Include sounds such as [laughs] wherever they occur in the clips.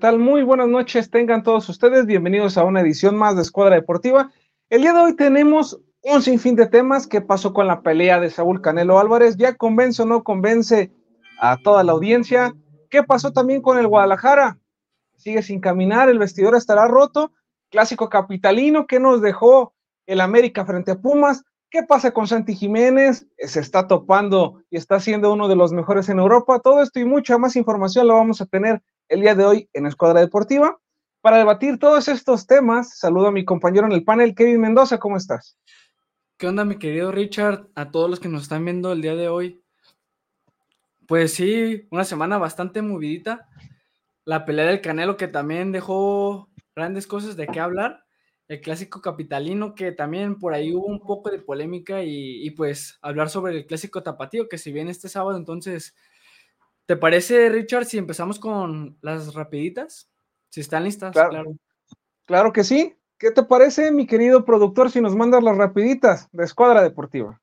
tal? Muy buenas noches, tengan todos ustedes bienvenidos a una edición más de Escuadra Deportiva. El día de hoy tenemos un sinfín de temas. ¿Qué pasó con la pelea de Saúl Canelo Álvarez? ¿Ya convence o no convence a toda la audiencia? ¿Qué pasó también con el Guadalajara? Sigue sin caminar, el vestidor estará roto. Clásico capitalino que nos dejó el América frente a Pumas. ¿Qué pasa con Santi Jiménez? Se está topando y está siendo uno de los mejores en Europa. Todo esto y mucha más información lo vamos a tener el día de hoy en Escuadra Deportiva. Para debatir todos estos temas, saludo a mi compañero en el panel, Kevin Mendoza, ¿cómo estás? ¿Qué onda, mi querido Richard? A todos los que nos están viendo el día de hoy. Pues sí, una semana bastante movidita. La pelea del Canelo que también dejó grandes cosas de qué hablar el clásico capitalino, que también por ahí hubo un poco de polémica y, pues hablar sobre el clásico tapatío, que si viene este sábado, entonces, ¿te parece, Richard, si empezamos con las rapiditas? Si están listas, claro. Claro, que sí. ¿Qué te parece, mi querido productor, si nos mandas las rapiditas de Escuadra Deportiva?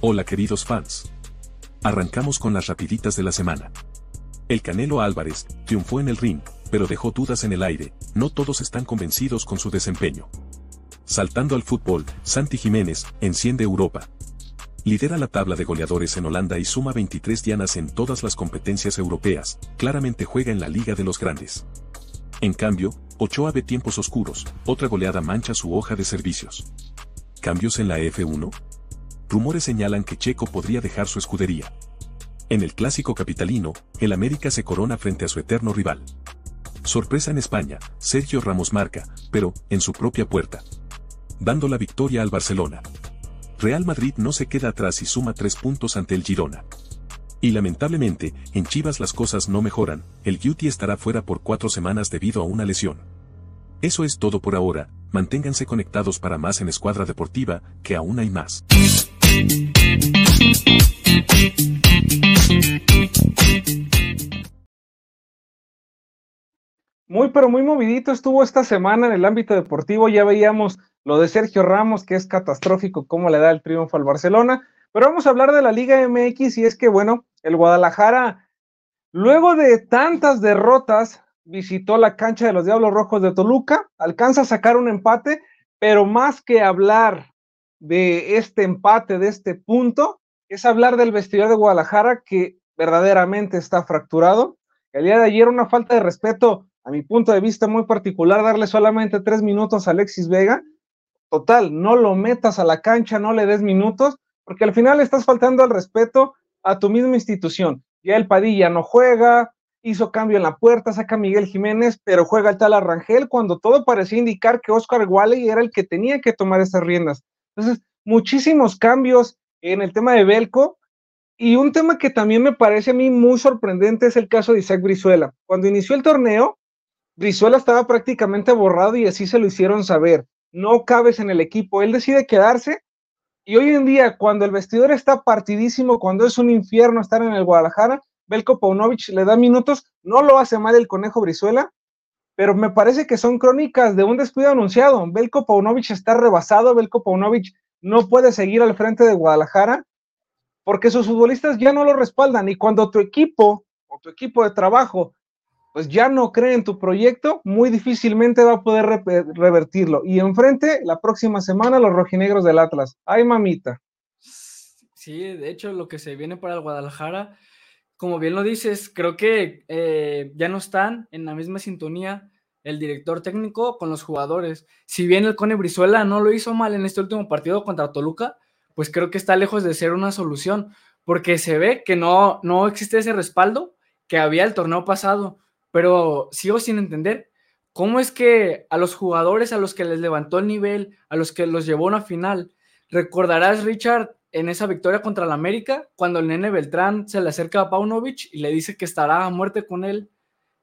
Hola queridos fans. Arrancamos con las rapiditas de la semana. El Canelo Álvarez triunfó en el ring, pero dejó dudas en el aire, no todos están convencidos con su desempeño. Saltando al fútbol, Santi Jiménez enciende Europa. Lidera la tabla de goleadores en Holanda y suma 23 dianas en todas las competencias europeas, claramente juega en la Liga de los Grandes. En cambio, Ochoa ve tiempos oscuros, otra goleada mancha su hoja de servicios. ¿Cambios en la F1? Rumores señalan que Checo podría dejar su escudería. En el clásico capitalino, el América se corona frente a su eterno rival. Sorpresa en España, Sergio Ramos marca, pero en su propia puerta. Dando la victoria al Barcelona. Real Madrid no se queda atrás y suma tres puntos ante el Girona. Y lamentablemente, en Chivas las cosas no mejoran, el Guti estará fuera por cuatro semanas debido a una lesión. Eso es todo por ahora, manténganse conectados para más en Escuadra Deportiva, que aún hay más. Muy, pero muy movidito estuvo esta semana en el ámbito deportivo. Ya veíamos lo de Sergio Ramos, que es catastrófico cómo le da el triunfo al Barcelona. Pero vamos a hablar de la Liga MX y es que, bueno, el Guadalajara, luego de tantas derrotas, visitó la cancha de los Diablos Rojos de Toluca, alcanza a sacar un empate, pero más que hablar de este empate, de este punto, es hablar del vestidor de Guadalajara que verdaderamente está fracturado. El día de ayer una falta de respeto, a mi punto de vista muy particular, darle solamente tres minutos a Alexis Vega. Total, no lo metas a la cancha, no le des minutos, porque al final estás faltando al respeto a tu misma institución. Ya el Padilla no juega, hizo cambio en la puerta, saca a Miguel Jiménez, pero juega el tal Arrangel cuando todo parecía indicar que Oscar Wally era el que tenía que tomar esas riendas. Entonces, muchísimos cambios en el tema de Belco. Y un tema que también me parece a mí muy sorprendente es el caso de Isaac Brizuela. Cuando inició el torneo, Brizuela estaba prácticamente borrado y así se lo hicieron saber. No cabes en el equipo. Él decide quedarse. Y hoy en día, cuando el vestidor está partidísimo, cuando es un infierno estar en el Guadalajara, Belko Paunovic le da minutos. No lo hace mal el conejo Brizuela, pero me parece que son crónicas de un despido anunciado. Belko Paunovic está rebasado, Belko Paunovic no puede seguir al frente de Guadalajara porque sus futbolistas ya no lo respaldan y cuando tu equipo o tu equipo de trabajo pues ya no cree en tu proyecto, muy difícilmente va a poder revertirlo. Y enfrente, la próxima semana, los rojinegros del Atlas. ¡Ay, mamita! Sí, de hecho, lo que se viene para el Guadalajara como bien lo dices, creo que eh, ya no están en la misma sintonía el director técnico con los jugadores. Si bien el Cone Brizuela no lo hizo mal en este último partido contra Toluca, pues creo que está lejos de ser una solución, porque se ve que no, no existe ese respaldo que había el torneo pasado, pero sigo sin entender cómo es que a los jugadores a los que les levantó el nivel, a los que los llevó a una final, recordarás, Richard, en esa victoria contra el América, cuando el nene Beltrán se le acerca a Paunovic y le dice que estará a muerte con él.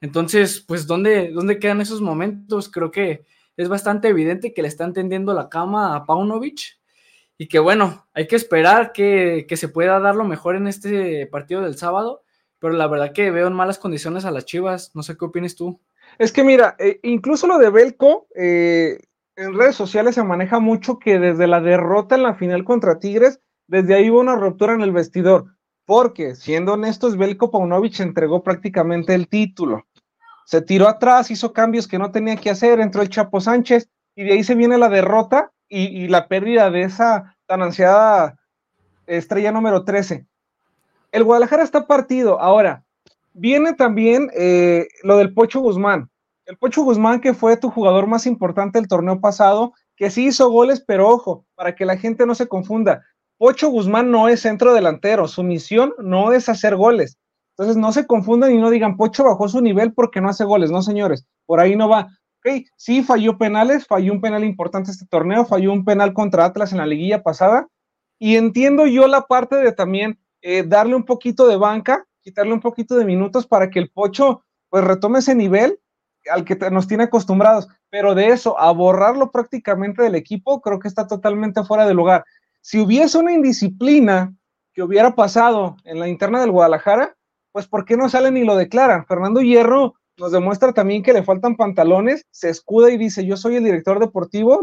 Entonces, pues, ¿dónde, ¿dónde quedan esos momentos? Creo que es bastante evidente que le están tendiendo la cama a Paunovic y que bueno, hay que esperar que, se pueda dar lo mejor en este partido del sábado, pero la verdad que veo en malas condiciones a las Chivas, no sé qué opinas tú. Es que mira, eh, incluso lo de Belco, eh, en redes sociales se maneja mucho que desde la derrota en la final contra Tigres, desde ahí hubo una ruptura en el vestidor. porque siendo honestos, Belko Paunovic entregó prácticamente el título. Se tiró atrás, hizo cambios que no tenía que hacer, entró el Chapo Sánchez y de ahí se viene la derrota y, y la pérdida de esa tan ansiada estrella número 13. El Guadalajara está partido. Ahora, viene también eh, lo del Pocho Guzmán. El Pocho Guzmán, que fue tu jugador más importante el torneo pasado, que sí hizo goles, pero ojo, para que la gente no se confunda, Pocho Guzmán no es centro delantero, su misión no es hacer goles. Entonces no se confundan y no digan, Pocho bajó su nivel porque no hace goles, no señores, por ahí no va. Ok, sí falló penales, falló un penal importante este torneo, falló un penal contra Atlas en la liguilla pasada, y entiendo yo la parte de también eh, darle un poquito de banca, quitarle un poquito de minutos para que el Pocho pues retome ese nivel al que nos tiene acostumbrados, pero de eso a borrarlo prácticamente del equipo, creo que está totalmente fuera de lugar. Si hubiese una indisciplina que hubiera pasado en la interna del Guadalajara, pues ¿por qué no salen y lo declaran? Fernando Hierro nos demuestra también que le faltan pantalones, se escuda y dice, yo soy el director deportivo,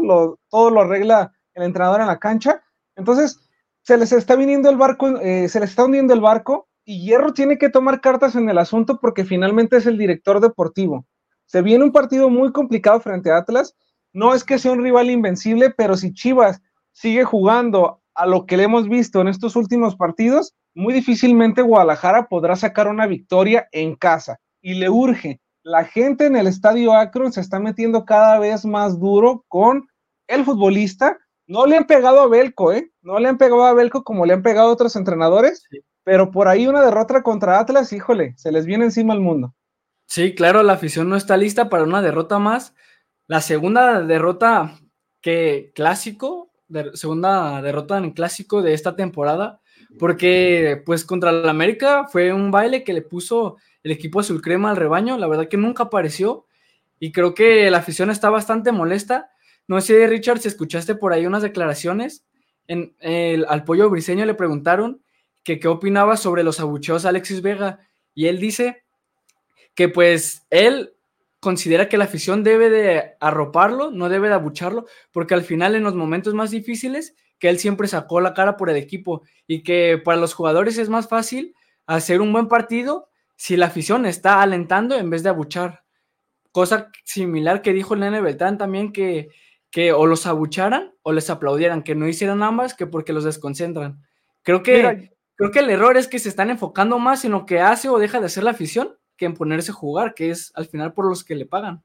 todo lo arregla el entrenador en la cancha. Entonces, se les está viniendo el barco, eh, se les está hundiendo el barco y Hierro tiene que tomar cartas en el asunto porque finalmente es el director deportivo. Se viene un partido muy complicado frente a Atlas. No es que sea un rival invencible, pero si Chivas sigue jugando a lo que le hemos visto en estos últimos partidos, muy difícilmente Guadalajara podrá sacar una victoria en casa. Y le urge. La gente en el estadio Akron se está metiendo cada vez más duro con el futbolista no le han pegado a Belco, ¿eh? No le han pegado a Belco como le han pegado a otros entrenadores, pero por ahí una derrota contra Atlas, híjole, se les viene encima el mundo. Sí, claro, la afición no está lista para una derrota más. La segunda derrota que clásico, segunda derrota en clásico de esta temporada, porque pues contra el América fue un baile que le puso el equipo azul crema al rebaño, la verdad que nunca apareció y creo que la afición está bastante molesta no sé, Richard, si escuchaste por ahí unas declaraciones. Al pollo briseño le preguntaron que qué opinaba sobre los abucheos a Alexis Vega y él dice que pues él considera que la afición debe de arroparlo, no debe de abucharlo, porque al final en los momentos más difíciles que él siempre sacó la cara por el equipo y que para los jugadores es más fácil hacer un buen partido si la afición está alentando en vez de abuchar. Cosa similar que dijo el Nene Beltrán también que que o los abucharan o les aplaudieran, que no hicieran ambas, que porque los desconcentran. Creo que, creo que el error es que se están enfocando más en lo que hace o deja de hacer la afición que en ponerse a jugar, que es al final por los que le pagan.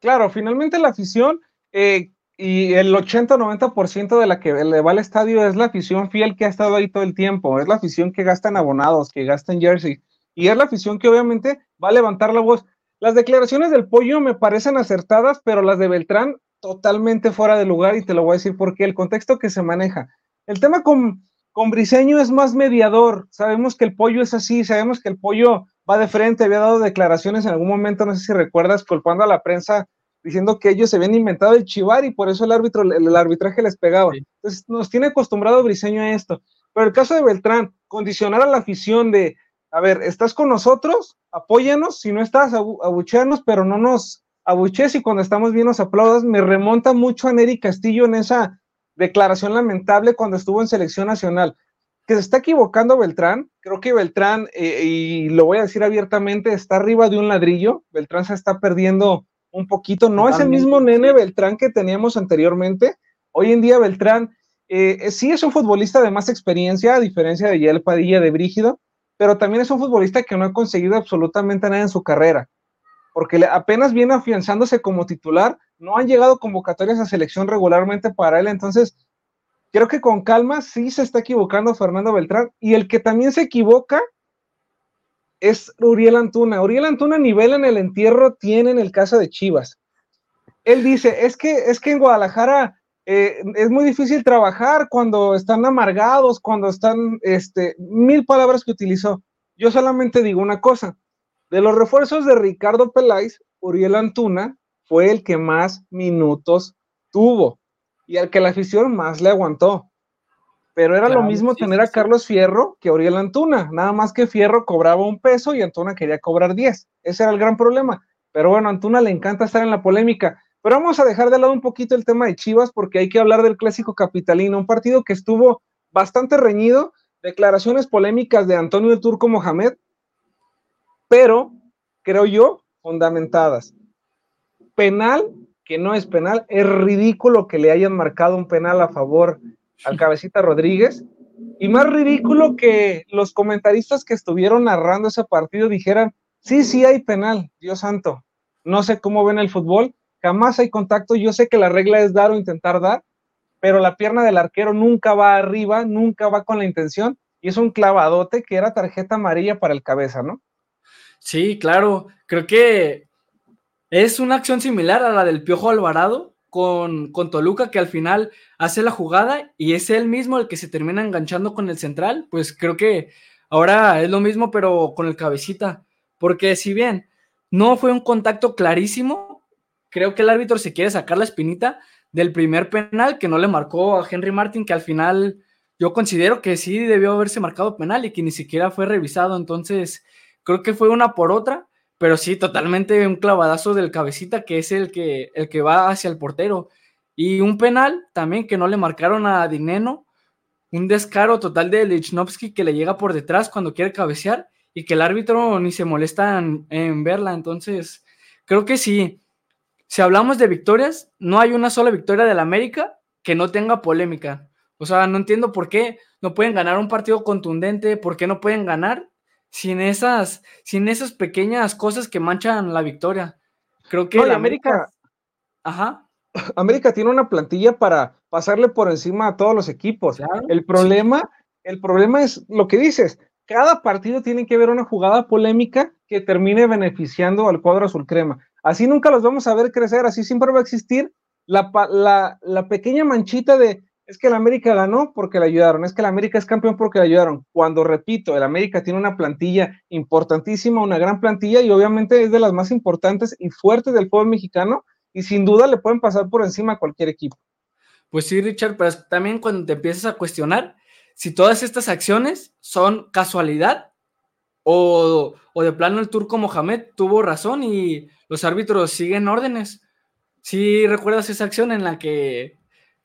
Claro, finalmente la afición eh, y el 80-90% de la que le va al estadio es la afición fiel que ha estado ahí todo el tiempo, es la afición que gasta en abonados, que gasta en jersey, y es la afición que obviamente va a levantar la voz. Las declaraciones del pollo me parecen acertadas, pero las de Beltrán totalmente fuera de lugar y te lo voy a decir porque el contexto que se maneja. El tema con, con Briseño es más mediador. Sabemos que el pollo es así, sabemos que el pollo va de frente, había dado declaraciones en algún momento, no sé si recuerdas, culpando a la prensa diciendo que ellos se habían inventado el chivar y por eso el árbitro, el, arbitraje les pegaba. Entonces nos tiene acostumbrado Briseño a esto. Pero el caso de Beltrán, condicionar a la afición de, a ver, ¿estás con nosotros? Apóyanos, si no estás, abucheanos, pero no nos abuches y cuando estamos bien nos aplaudas, me remonta mucho a Neri Castillo en esa declaración lamentable cuando estuvo en selección nacional. Que se está equivocando Beltrán, creo que Beltrán, eh, y lo voy a decir abiertamente, está arriba de un ladrillo, Beltrán se está perdiendo un poquito, no es el mismo nene Beltrán que teníamos anteriormente, hoy en día Beltrán eh, sí es un futbolista de más experiencia, a diferencia de Yael Padilla de Brígido, pero también es un futbolista que no ha conseguido absolutamente nada en su carrera porque apenas viene afianzándose como titular, no han llegado convocatorias a selección regularmente para él, entonces creo que con calma sí se está equivocando Fernando Beltrán, y el que también se equivoca es Uriel Antuna. Uriel Antuna nivel en el entierro tiene en el caso de Chivas. Él dice, es que, es que en Guadalajara eh, es muy difícil trabajar cuando están amargados, cuando están, este, mil palabras que utilizó. Yo solamente digo una cosa, de los refuerzos de Ricardo Peláez, Uriel Antuna fue el que más minutos tuvo y al que la afición más le aguantó. Pero era lo mismo tener a Carlos Fierro que Uriel Antuna, nada más que Fierro cobraba un peso y Antuna quería cobrar 10. Ese era el gran problema. Pero bueno, a Antuna le encanta estar en la polémica. Pero vamos a dejar de lado un poquito el tema de Chivas porque hay que hablar del clásico capitalino, un partido que estuvo bastante reñido declaraciones polémicas de Antonio Turco Mohamed, pero creo yo fundamentadas. Penal, que no es penal, es ridículo que le hayan marcado un penal a favor al cabecita Rodríguez. Y más ridículo que los comentaristas que estuvieron narrando ese partido dijeran, sí, sí hay penal, Dios santo. No sé cómo ven el fútbol, jamás hay contacto. Yo sé que la regla es dar o intentar dar, pero la pierna del arquero nunca va arriba, nunca va con la intención. Y es un clavadote que era tarjeta amarilla para el cabeza, ¿no? Sí, claro. Creo que es una acción similar a la del Piojo Alvarado con, con, Toluca, que al final hace la jugada y es él mismo el que se termina enganchando con el central. Pues creo que ahora es lo mismo, pero con el cabecita. Porque si bien no fue un contacto clarísimo, creo que el árbitro se quiere sacar la espinita del primer penal que no le marcó a Henry Martin, que al final yo considero que sí debió haberse marcado penal y que ni siquiera fue revisado. Entonces, creo que fue una por otra, pero sí, totalmente un clavadazo del cabecita que es el que, el que va hacia el portero. Y un penal también que no le marcaron a Dineno, un descaro total de Lichnowsky que le llega por detrás cuando quiere cabecear y que el árbitro ni se molesta en, verla. Entonces, creo que sí. Si hablamos de victorias, no hay una sola victoria del América que no tenga polémica. O sea, no entiendo por qué no pueden ganar un partido contundente, por qué no pueden ganar sin esas, sin esas pequeñas cosas que manchan la victoria. Creo que la América, Ajá. [laughs] América tiene una plantilla para pasarle por encima a todos los equipos. el problema, el problema es lo que dices, cada partido tiene que haber una jugada polémica que termine beneficiando al cuadro azul crema. Así nunca los vamos a ver crecer, así siempre va a existir la, la, pequeña manchita de es que el América ganó porque le ayudaron, es que el América es campeón porque le ayudaron. Cuando repito, el América tiene una plantilla importantísima, una gran plantilla y obviamente es de las más importantes y fuertes del fútbol mexicano y sin duda le pueden pasar por encima a cualquier equipo. Pues sí, Richard, pero también cuando te empiezas a cuestionar, si todas estas acciones son casualidad o, de plano el turco Mohamed tuvo razón y los árbitros siguen órdenes. Si recuerdas esa acción en la que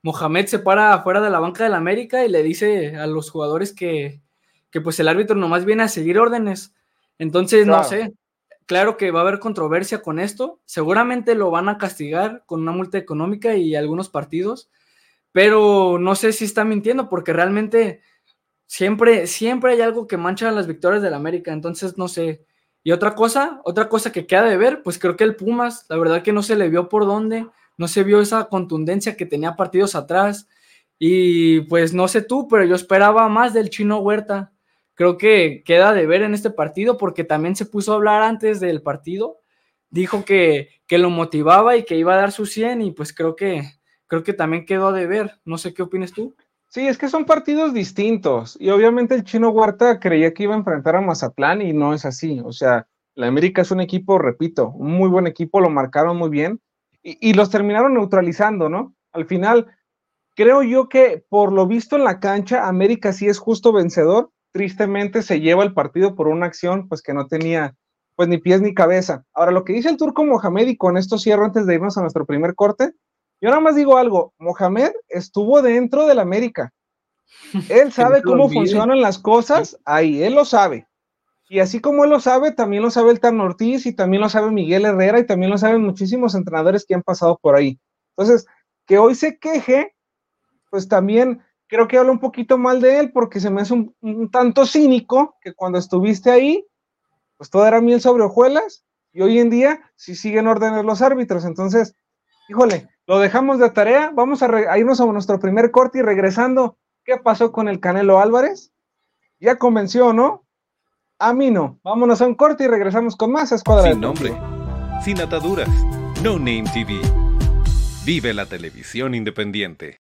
Mohamed se para afuera de la banca del América y le dice a los jugadores que, pues el árbitro nomás viene a seguir órdenes. Entonces, no sé, claro que va a haber controversia con esto. Seguramente lo van a castigar con una multa económica y algunos partidos pero no sé si está mintiendo porque realmente siempre, siempre hay algo que mancha las victorias del América, entonces no sé. Y otra cosa, otra cosa que queda de ver, pues creo que el Pumas, la verdad que no se le vio por dónde, no se vio esa contundencia que tenía partidos atrás. Y pues no sé tú, pero yo esperaba más del chino Huerta. Creo que queda de ver en este partido porque también se puso a hablar antes del partido. Dijo que, que lo motivaba y que iba a dar su 100 y pues creo que, creo que también quedó de ver. No sé qué opinas tú. Sí, es que son partidos distintos y obviamente el chino Huerta creía que iba a enfrentar a Mazatlán y no es así. O sea, la América es un equipo, repito, un muy buen equipo, lo marcaron muy bien y, y los terminaron neutralizando, ¿no? Al final, creo yo que por lo visto en la cancha, América sí es justo vencedor. Tristemente se lleva el partido por una acción pues que no tenía pues ni pies ni cabeza. Ahora, lo que dice el turco Mohamed, y con esto cierro antes de irnos a nuestro primer corte, yo nada más digo algo, Mohamed estuvo dentro del América. [laughs] Él sabe cómo funcionan las cosas, ahí, él lo sabe. Y así como él lo sabe, también lo sabe el Tan Ortiz y también lo sabe Miguel Herrera y también lo saben muchísimos entrenadores que han pasado por ahí. Entonces, que hoy se queje, pues también creo que habla un poquito mal de él porque se me hace un, tanto cínico que cuando estuviste ahí, pues todo era miel sobre hojuelas y hoy en día sí siguen órdenes los árbitros. Entonces, híjole, lo dejamos de tarea. Vamos a, irnos a nuestro primer corte y regresando. ¿Qué pasó con el Canelo Álvarez? Ya convenció, ¿no? A mí no. Vámonos a un corte y regresamos con más Escuadra. Sin nombre, sin ataduras, No Name TV. Vive la televisión independiente.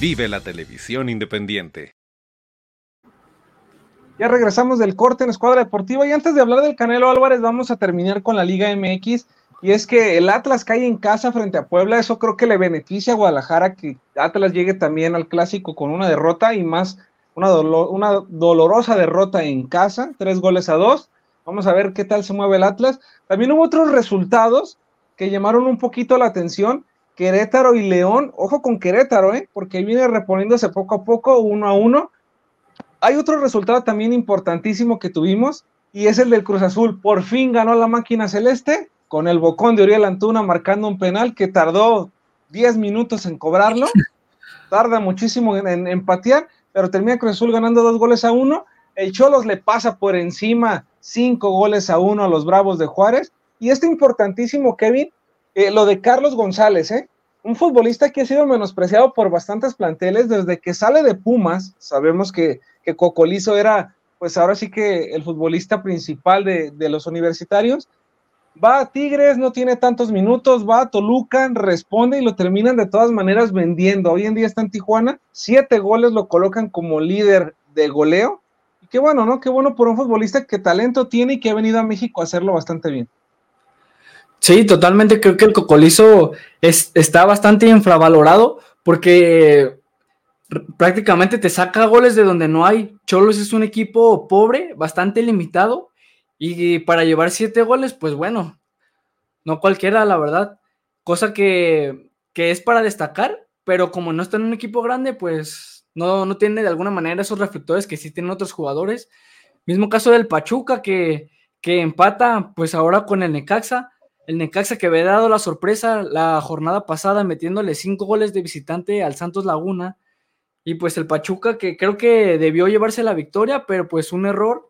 Vive la televisión independiente. Ya regresamos del corte en Escuadra Deportiva y antes de hablar del Canelo Álvarez vamos a terminar con la Liga MX y es que el Atlas cae en casa frente a Puebla, eso creo que le beneficia a Guadalajara que Atlas llegue también al clásico con una derrota y más una, dolorosa derrota en casa, tres goles a dos. Vamos a ver qué tal se mueve el Atlas. También hubo otros resultados que llamaron un poquito la atención. Querétaro y León, ojo con Querétaro, ¿eh? porque viene reponiéndose poco a poco, uno a uno. Hay otro resultado también importantísimo que tuvimos y es el del Cruz Azul. Por fin ganó la máquina celeste con el bocón de Uriel Antuna marcando un penal que tardó 10 minutos en cobrarlo. [laughs] Tarda muchísimo en, en empatear, pero termina Cruz Azul ganando dos goles a uno. El Cholos le pasa por encima cinco goles a uno a los Bravos de Juárez. Y este importantísimo, Kevin, eh, lo de Carlos González, ¿eh? un futbolista que ha sido menospreciado por bastantes planteles desde que sale de Pumas. Sabemos que, que Cocolizo era, pues ahora sí que el futbolista principal de, los universitarios. Va a Tigres, no tiene tantos minutos, va a Toluca, responde y lo terminan de todas maneras vendiendo. Hoy en día está en Tijuana, siete goles lo colocan como líder de goleo. Y qué bueno, ¿no? Qué bueno por un futbolista que talento tiene y que ha venido a México a hacerlo bastante bien. Sí, totalmente. Creo que el Cocolizo es, está bastante infravalorado porque prácticamente te saca goles de donde no hay. Cholos es un equipo pobre, bastante limitado. Y para llevar siete goles, pues bueno, no cualquiera, la verdad. Cosa que, que es para destacar, pero como no está en un equipo grande, pues no, no tiene de alguna manera esos reflectores que sí tienen otros jugadores. Mismo caso del Pachuca, que, que empata, pues ahora con el Necaxa el Necaxa que había dado la sorpresa la jornada pasada metiéndole cinco goles de visitante al Santos Laguna. Y pues el Pachuca que creo que debió llevarse la victoria, pero pues un error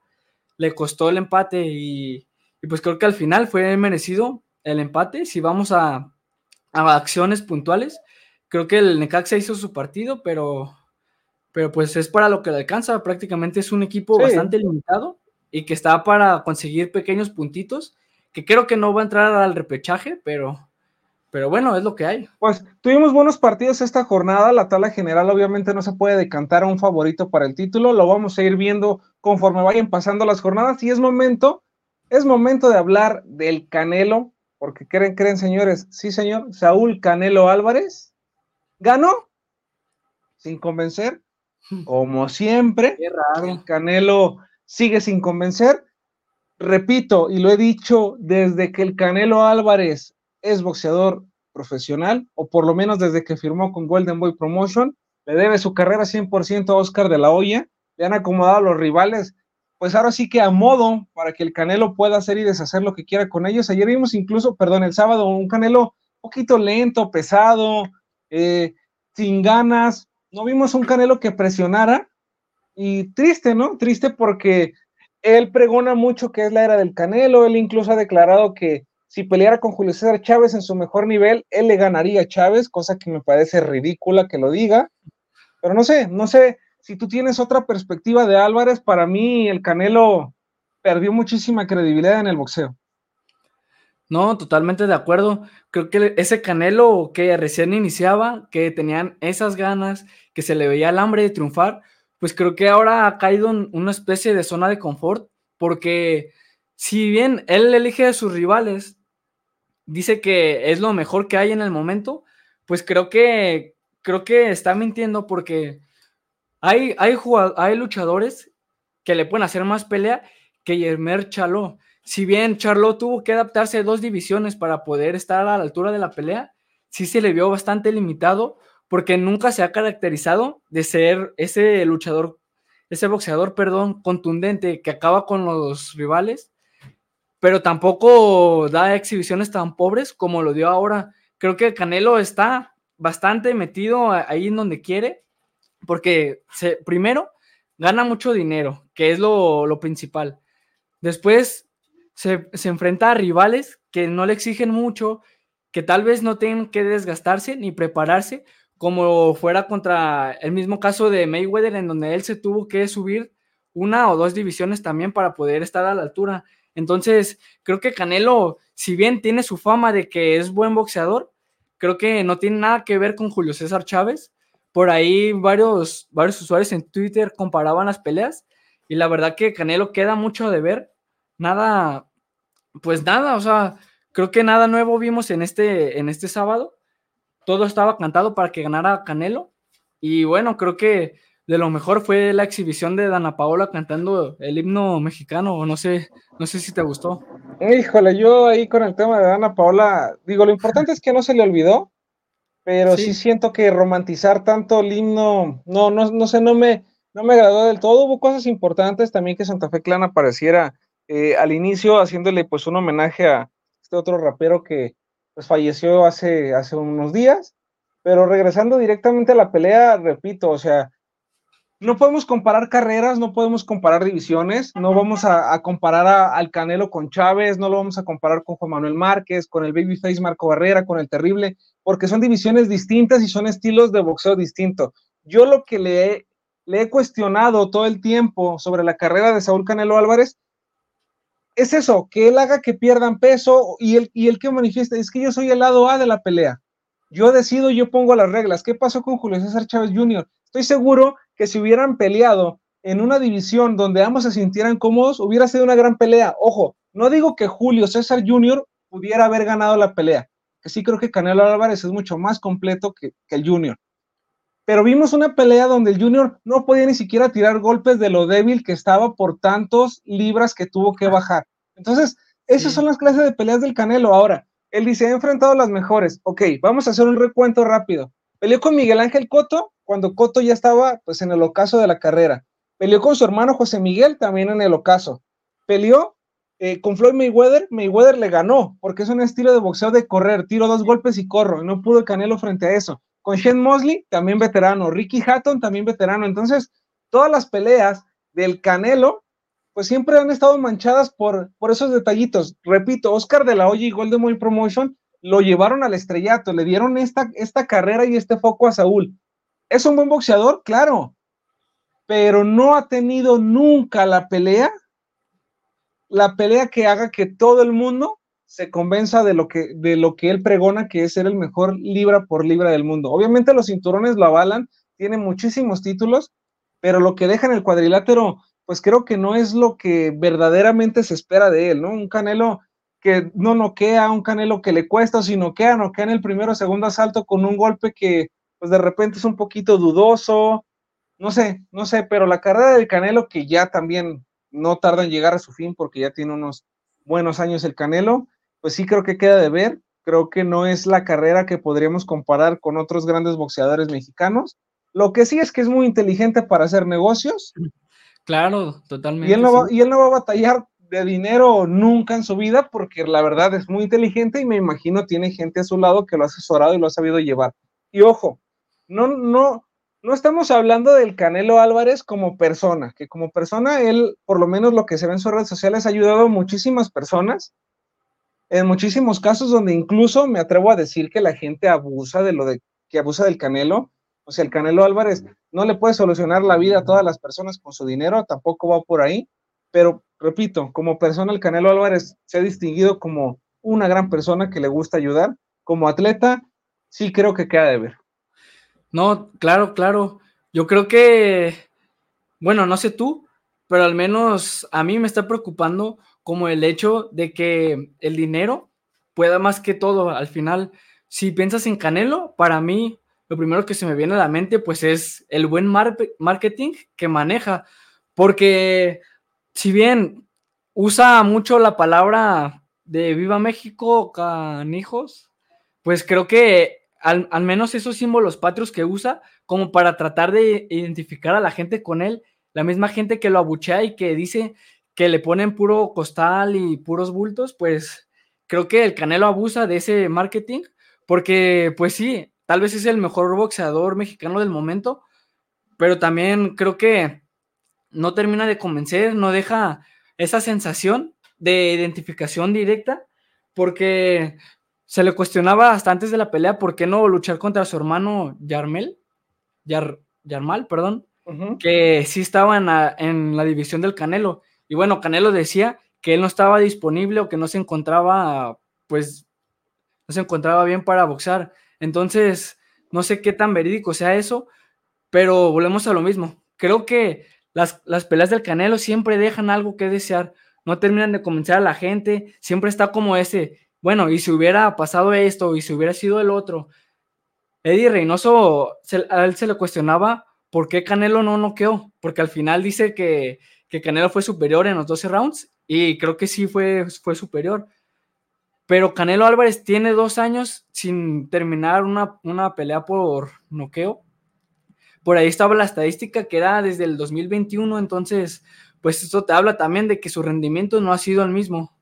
le costó el empate y, y pues creo que al final fue merecido el empate. Si vamos a, a, acciones puntuales, creo que el Necaxa hizo su partido, pero, pero pues es para lo que le alcanza. Prácticamente es un equipo sí. bastante limitado y que está para conseguir pequeños puntitos que creo que no va a entrar al repechaje, pero, pero bueno, es lo que hay. Pues tuvimos buenos partidos esta jornada, la tabla general obviamente no se puede decantar a un favorito para el título, lo vamos a ir viendo conforme vayan pasando las jornadas y es momento, es momento de hablar del Canelo, porque creen, creen señores, sí señor, Saúl Canelo Álvarez ganó sin convencer, [laughs] como siempre, Qué raro. el Canelo sigue sin convencer, repito, y lo he dicho desde que el Canelo Álvarez es boxeador profesional, o por lo menos desde que firmó con Golden Boy Promotion, le debe su carrera 100% a Oscar de la Hoya, le han acomodado a los rivales, pues ahora sí que a modo para que el Canelo pueda hacer y deshacer lo que quiera con ellos. Ayer vimos incluso, perdón, el sábado, un Canelo un poquito lento, pesado, eh, sin ganas, no vimos un Canelo que presionara, y triste, ¿no? Triste porque él pregona mucho que es la era del Canelo, él incluso ha declarado que si peleara con Julio César Chávez en su mejor nivel, él le ganaría a Chávez, cosa que me parece ridícula que lo diga, pero no sé, no sé, si tú tienes otra perspectiva de Álvarez, para mí el Canelo perdió muchísima credibilidad en el boxeo. No, totalmente de acuerdo. Creo que ese Canelo que recién iniciaba, que tenían esas ganas, que se le veía el hambre de triunfar, pues creo que ahora ha caído en una especie de zona de confort, porque si bien él elige a sus rivales, dice que es lo mejor que hay en el momento, pues creo que creo que está mintiendo porque hay, hay, luchadores que le pueden hacer más pelea que Yermer Chaló. Si bien Charlo tuvo que adaptarse a dos divisiones para poder estar a la altura de la pelea, sí se le vio bastante limitado porque nunca se ha caracterizado de ser ese luchador, ese boxeador, perdón, contundente que acaba con los rivales, pero tampoco da exhibiciones tan pobres como lo dio ahora. Creo que Canelo está bastante metido ahí en donde quiere, porque primero gana mucho dinero, que es lo, principal. Después se, se, enfrenta a rivales que no le exigen mucho, que tal vez no tengan que desgastarse ni prepararse, como fuera contra el mismo caso de Mayweather, en donde él se tuvo que subir una o dos divisiones también para poder estar a la altura. Entonces, creo que Canelo, si bien tiene su fama de que es buen boxeador, creo que no tiene nada que ver con Julio César Chávez. Por ahí varios, varios usuarios en Twitter comparaban las peleas y la verdad que Canelo queda mucho de ver. Nada, pues nada, o sea, creo que nada nuevo vimos en este, en este sábado. Todo estaba cantado para que ganara Canelo. Y bueno, creo que de lo mejor fue la exhibición de Dana Paola cantando el himno mexicano. No sé, no sé si te gustó. Híjole, yo ahí con el tema de Dana Paola, digo, lo importante es que no se le olvidó, pero sí, siento que romantizar tanto el himno, no, no, no sé, no me, no me agradó del todo. Hubo cosas importantes también que Santa Fe Clan apareciera eh, al inicio haciéndole pues un homenaje a este otro rapero que pues falleció hace, hace unos días, pero regresando directamente a la pelea, repito, o sea, no podemos comparar carreras, no podemos comparar divisiones, no vamos a, comparar al Canelo con Chávez, no lo vamos a comparar con Juan Manuel Márquez, con el Babyface Marco Barrera, con el Terrible, porque son divisiones distintas y son estilos de boxeo distintos. Yo lo que le le he cuestionado todo el tiempo sobre la carrera de Saúl Canelo Álvarez es eso, que él haga que pierdan peso y el, y el que manifiesta, es que yo soy el lado A de la pelea. Yo decido, yo pongo las reglas. ¿Qué pasó con Julio César Chávez Jr.? Estoy seguro que si hubieran peleado en una división donde ambos se sintieran cómodos, hubiera sido una gran pelea. Ojo, no digo que Julio César Jr. pudiera haber ganado la pelea, que sí creo que Canelo Álvarez es mucho más completo que, que el Junior pero vimos una pelea donde el Junior no podía ni siquiera tirar golpes de lo débil que estaba por tantos libras que tuvo que bajar. Entonces, esas son las clases de peleas del Canelo. Ahora, él dice, ha enfrentado las mejores. Ok, vamos a hacer un recuento rápido. Peleó con Miguel Ángel Coto cuando Coto ya estaba pues en el ocaso de la carrera. Peleó con su hermano José Miguel también en el ocaso. Peleó eh, con Floyd Mayweather, Mayweather le ganó, porque es un estilo de boxeo de correr, tiro dos golpes y corro, no pudo el Canelo frente a eso con Shane Mosley, también veterano, Ricky Hatton, también veterano. Entonces, todas las peleas del Canelo, pues siempre han estado manchadas por, por esos detallitos. Repito, Oscar de la Hoya y Golden Boy Promotion lo llevaron al estrellato, le dieron esta, esta carrera y este foco a Saúl. ¿Es un buen boxeador? Claro, pero no ha tenido nunca la pelea, la pelea que haga que todo el mundo se convenza de lo que, de lo que él pregona, que es ser el mejor libra por libra del mundo. Obviamente los cinturones lo avalan, tiene muchísimos títulos, pero lo que deja en el cuadrilátero, pues creo que no es lo que verdaderamente se espera de él, ¿no? Un Canelo que no noquea, un Canelo que le cuesta, o si noquea, noquea en el primero o segundo asalto con un golpe que, pues de repente es un poquito dudoso, no sé, no sé, pero la carrera del Canelo, que ya también no tarda en llegar a su fin porque ya tiene unos buenos años el Canelo, pues sí creo que queda de ver. Creo que no es la carrera que podríamos comparar con otros grandes boxeadores mexicanos. Lo que sí es que es muy inteligente para hacer negocios. Claro, totalmente. Y él no, va, y él no va a batallar de dinero nunca en su vida porque la verdad es muy inteligente y me imagino tiene gente a su lado que lo ha asesorado y lo ha sabido llevar. Y ojo, no, no, no estamos hablando del Canelo Álvarez como persona, que como persona él, por lo menos lo que se ve en sus redes sociales, ha ayudado a muchísimas personas en muchísimos casos donde incluso me atrevo a decir que la gente abusa de lo de que abusa del Canelo. O sea, el Canelo Álvarez no le puede solucionar la vida a todas las personas con su dinero, tampoco va por ahí. Pero, repito, como persona, el Canelo Álvarez se ha distinguido como una gran persona que le gusta ayudar. Como atleta, sí creo que queda de ver. No, claro, claro. Yo creo que, bueno, no sé tú, pero al menos a mí me está preocupando como el hecho de que el dinero pueda más que todo. Al final, si piensas en Canelo, para mí lo primero que se me viene a la mente pues es el buen marketing que maneja, porque si bien usa mucho la palabra de Viva México, canijos, pues creo que al, al menos esos símbolos patrios que usa como para tratar de identificar a la gente con él, la misma gente que lo abuchea y que dice que le ponen puro costal y puros bultos, pues creo que el Canelo abusa de ese marketing, porque pues sí, tal vez es el mejor boxeador mexicano del momento, pero también creo que no termina de convencer, no deja esa sensación de identificación directa, porque se le cuestionaba hasta antes de la pelea por qué no luchar contra su hermano Yarmel, Yar, Yarmal, perdón, que sí estaba en la, en la división del Canelo. Y bueno, Canelo decía que él no estaba disponible o que no se encontraba, pues, no se encontraba bien para boxear. Entonces, no sé qué tan verídico sea eso, pero volvemos a lo mismo. Creo que las, las peleas del Canelo siempre dejan algo que desear, no terminan de convencer a la gente, siempre está como ese, bueno, y si hubiera pasado esto, y si hubiera sido el otro, Eddie Reynoso, a él se le cuestionaba por qué Canelo no noqueó, porque al final dice que, Canelo fue superior en los 12 rounds y creo que sí fue, fue superior. Pero Canelo Álvarez tiene dos años sin terminar una, una pelea por noqueo. Por ahí estaba la estadística que era desde el 2021, entonces, pues esto te habla también de que su rendimiento no ha sido el mismo.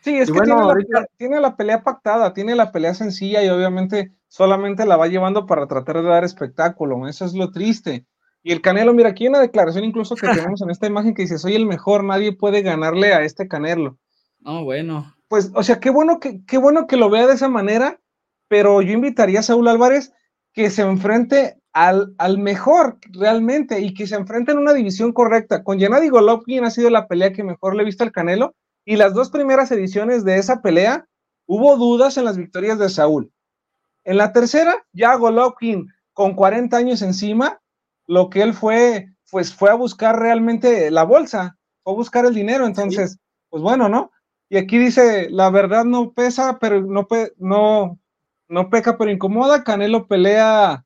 Sí, es que tiene, la, tiene, la, pelea pactada, tiene la pelea sencilla y obviamente solamente la va llevando para tratar de dar espectáculo. Eso es lo triste. Y el Canelo, mira, aquí hay una declaración incluso que [laughs] tenemos en esta imagen que dice, soy el mejor, nadie puede ganarle a este Canelo. Oh, bueno. Pues, o sea, qué bueno que, qué bueno que lo vea de esa manera, pero yo invitaría a Saúl Álvarez que se enfrente al, al mejor realmente y que se enfrente en una división correcta. Con Gennady Golovkin ha sido la pelea que mejor le he visto al Canelo, y las dos primeras ediciones de esa pelea hubo dudas en las victorias de Saúl. En la tercera, ya Golovkin con 40 años encima, lo que él fue, pues fue a buscar realmente la bolsa, fue a buscar el dinero, entonces, pues bueno, ¿no? Y aquí dice, la verdad no pesa, pero no, no, no peca, pero incomoda, Canelo pelea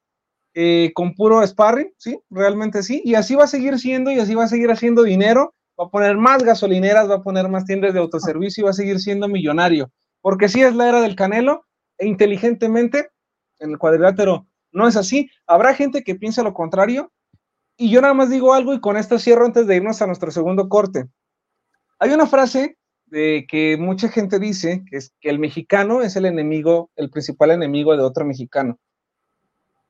eh, con puro sparring, ¿sí? Realmente sí, y así va a seguir siendo y así va a seguir haciendo dinero va a poner más gasolineras, va a poner más tiendas de autoservicio y va a seguir siendo millonario. Porque si es la era del canelo, e inteligentemente, en el cuadrilátero no es así. Habrá gente que piensa lo contrario. Y yo nada más digo algo y con esto cierro antes de irnos a nuestro segundo corte. Hay una frase de que mucha gente dice que el mexicano es el enemigo, el principal enemigo de otro mexicano.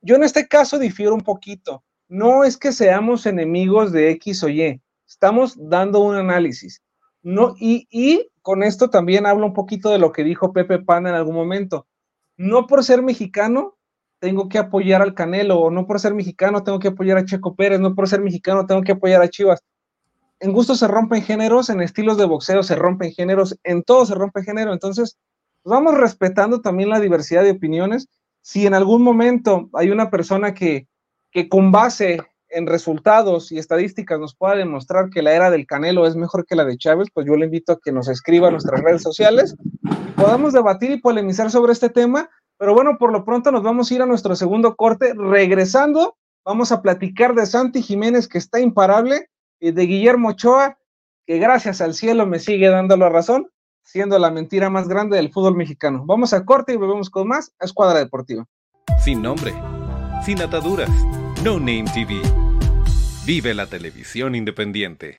Yo en este caso difiero un poquito. No es que seamos enemigos de X o Y, Estamos dando un análisis. No, y, con esto también hablo un poquito de lo que dijo Pepe Pan en algún momento. No por ser mexicano tengo que apoyar al Canelo, o no por ser mexicano tengo que apoyar a Checo Pérez, no por ser mexicano tengo que apoyar a Chivas. En gusto se rompen géneros, en estilos de boxeo se rompen géneros, en todo se rompe género. Entonces, vamos respetando también la diversidad de opiniones. Si en algún momento hay una persona que, que con base en resultados y estadísticas nos pueda demostrar que la era del Canelo es mejor que la de Chávez, pues yo le invito a que nos escriba a nuestras redes sociales podamos debatir y polemizar sobre este tema. Pero bueno, por lo pronto nos vamos a ir a nuestro segundo corte. Regresando, vamos a platicar de Santi Jiménez, que está imparable, y de Guillermo Ochoa, que gracias al cielo me sigue dando la razón, siendo la mentira más grande del fútbol mexicano. Vamos a corte y volvemos con más a Escuadra Deportiva. Sin nombre, sin ataduras, no name TV Vive la televisión independiente.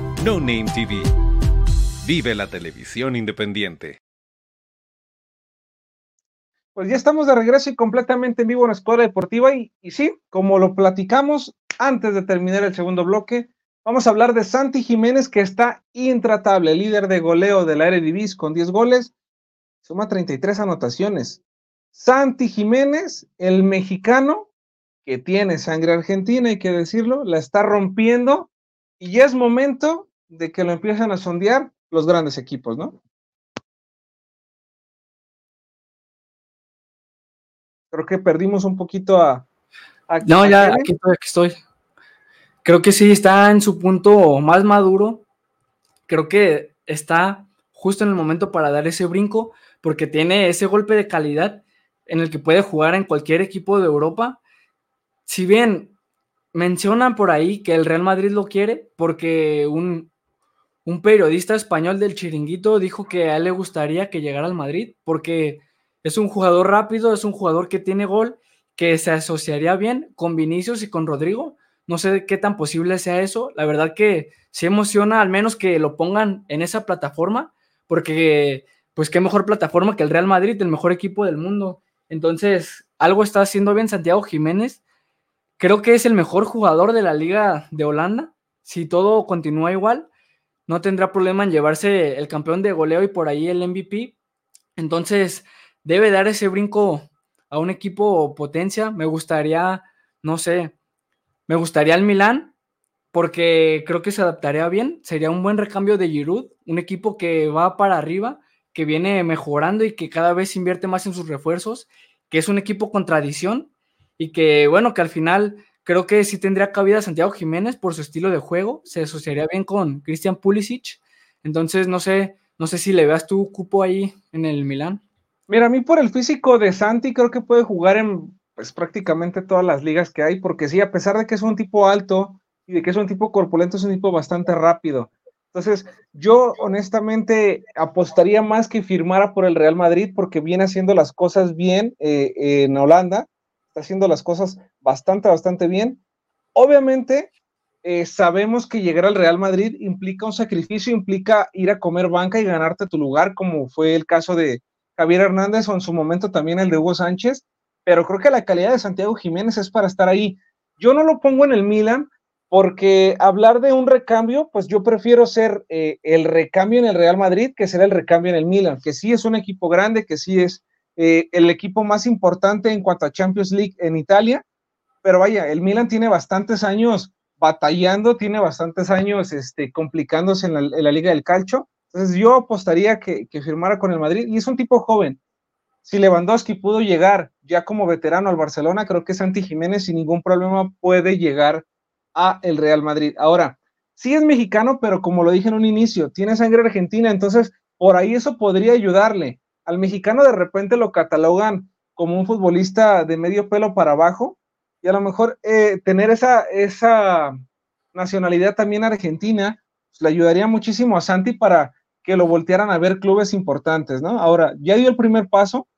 No Name TV. Vive la televisión independiente. Pues ya estamos de regreso y completamente en vivo en la Escuela Deportiva y, sí, como lo platicamos antes de terminar el segundo bloque, vamos a hablar de Santi Jiménez que está intratable, líder de goleo de la Eredivisie con 10 goles, suma 33 anotaciones. Santi Jiménez, el mexicano que tiene sangre argentina, hay que decirlo, la está rompiendo y ya es momento de que lo empiecen a sondear los grandes equipos, ¿no? Creo que perdimos un poquito a. a no, ya, aquí estoy, aquí estoy. Creo que sí, está en su punto más maduro. Creo que está justo en el momento para dar ese brinco, porque tiene ese golpe de calidad en el que puede jugar en cualquier equipo de Europa. Si bien mencionan por ahí que el Real Madrid lo quiere, porque un, un periodista español del Chiringuito dijo que a él le gustaría que llegara al Madrid, porque es un jugador rápido, es un jugador que tiene gol, que se asociaría bien con Vinicius y con Rodrigo. No sé qué tan posible sea eso. La verdad que sí emociona al menos que lo pongan en esa plataforma, porque pues qué mejor plataforma que el Real Madrid, el mejor equipo del mundo. Entonces, algo está haciendo bien Santiago Jiménez. Creo que es el mejor jugador de la liga de Holanda. Si todo continúa igual, no tendrá problema en llevarse el campeón de goleo y por ahí el MVP. Entonces, debe dar ese brinco a un equipo potencia. Me gustaría, no sé, me gustaría el Milán porque creo que se adaptaría bien. Sería un buen recambio de Giroud, un equipo que va para arriba, que viene mejorando y que cada vez invierte más en sus refuerzos, que es un equipo con tradición y que, bueno, que al final creo que sí tendría cabida Santiago Jiménez por su estilo de juego, se asociaría bien con Christian Pulisic. Entonces, no sé, no sé si le veas tu cupo ahí en el Milán. Mira, a mí por el físico de Santi creo que puede jugar en pues prácticamente todas las ligas que hay, porque sí, a pesar de que es un tipo alto y de que es un tipo corpulento, es un tipo bastante rápido. Entonces, yo honestamente apostaría más que firmara por el Real Madrid porque viene haciendo las cosas bien eh, en Holanda, está haciendo las cosas bastante, bastante bien. Obviamente, eh, sabemos que llegar al Real Madrid implica un sacrificio, implica ir a comer banca y ganarte tu lugar, como fue el caso de Javier Hernández o en su momento también el de Hugo Sánchez, pero creo que la calidad de Santiago Jiménez es para estar ahí. Yo no lo pongo en el Milan porque hablar de un recambio, pues yo prefiero ser eh, el recambio en el Real Madrid que ser el recambio en el Milan, que sí es un equipo grande, que sí es eh, el equipo más importante en cuanto a Champions League en Italia, pero vaya, el Milan tiene bastantes años batallando, tiene bastantes años este, complicándose en la, Liga del Calcio, Entonces yo apostaría que, que firmara con el Madrid y es un tipo joven. Si Lewandowski pudo llegar ya como veterano al Barcelona, creo que Santi Jiménez sin ningún problema puede llegar a el Real Madrid. Ahora, sí es mexicano, pero como lo dije en un inicio, tiene sangre argentina, entonces por ahí eso podría ayudarle. Al mexicano de repente lo catalogan como un futbolista de medio pelo para abajo y a lo mejor eh, tener esa, esa nacionalidad también argentina pues, le ayudaría muchísimo a Santi para que lo voltearan a ver clubes importantes, ¿no? Ahora, ya dio el primer paso,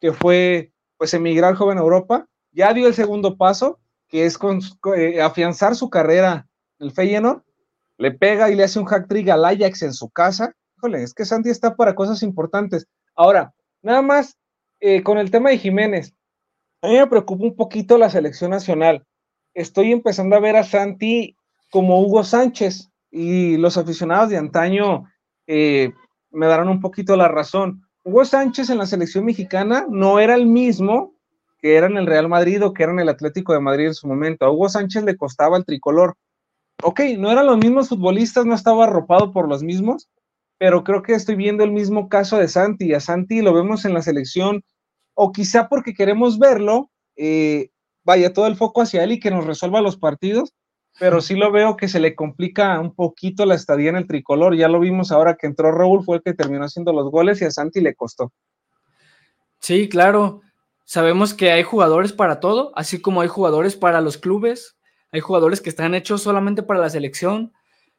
que fue pues emigrar joven a Europa, ya dio el segundo paso, que es eh, afianzar su carrera el Feyenoord, le pega y le hace un hack trick al Ajax en su casa. Híjole, es que Santi está para cosas importantes. Ahora, nada más eh, con el tema de Jiménez, a mí me preocupa un poquito la selección nacional. Estoy empezando a ver a Santi como Hugo Sánchez y los aficionados de antaño eh, me darán un poquito la razón. Hugo Sánchez en la selección mexicana no era el mismo que era en el Real Madrid o que era en el Atlético de Madrid en su momento. A Hugo Sánchez le costaba el tricolor. Ok, no eran los mismos futbolistas, no estaba arropado por los mismos, pero creo que estoy viendo el mismo caso de Santi. A Santi lo vemos en la selección, o quizá porque queremos verlo, eh, vaya todo el foco hacia él y que nos resuelva los partidos, pero sí lo veo que se le complica un poquito la estadía en el tricolor. Ya lo vimos ahora que entró Raúl, fue el que terminó haciendo los goles y a Santi le costó. Sí, claro. Sabemos que hay jugadores para todo, así como hay jugadores para los clubes, hay jugadores que están hechos solamente para la selección.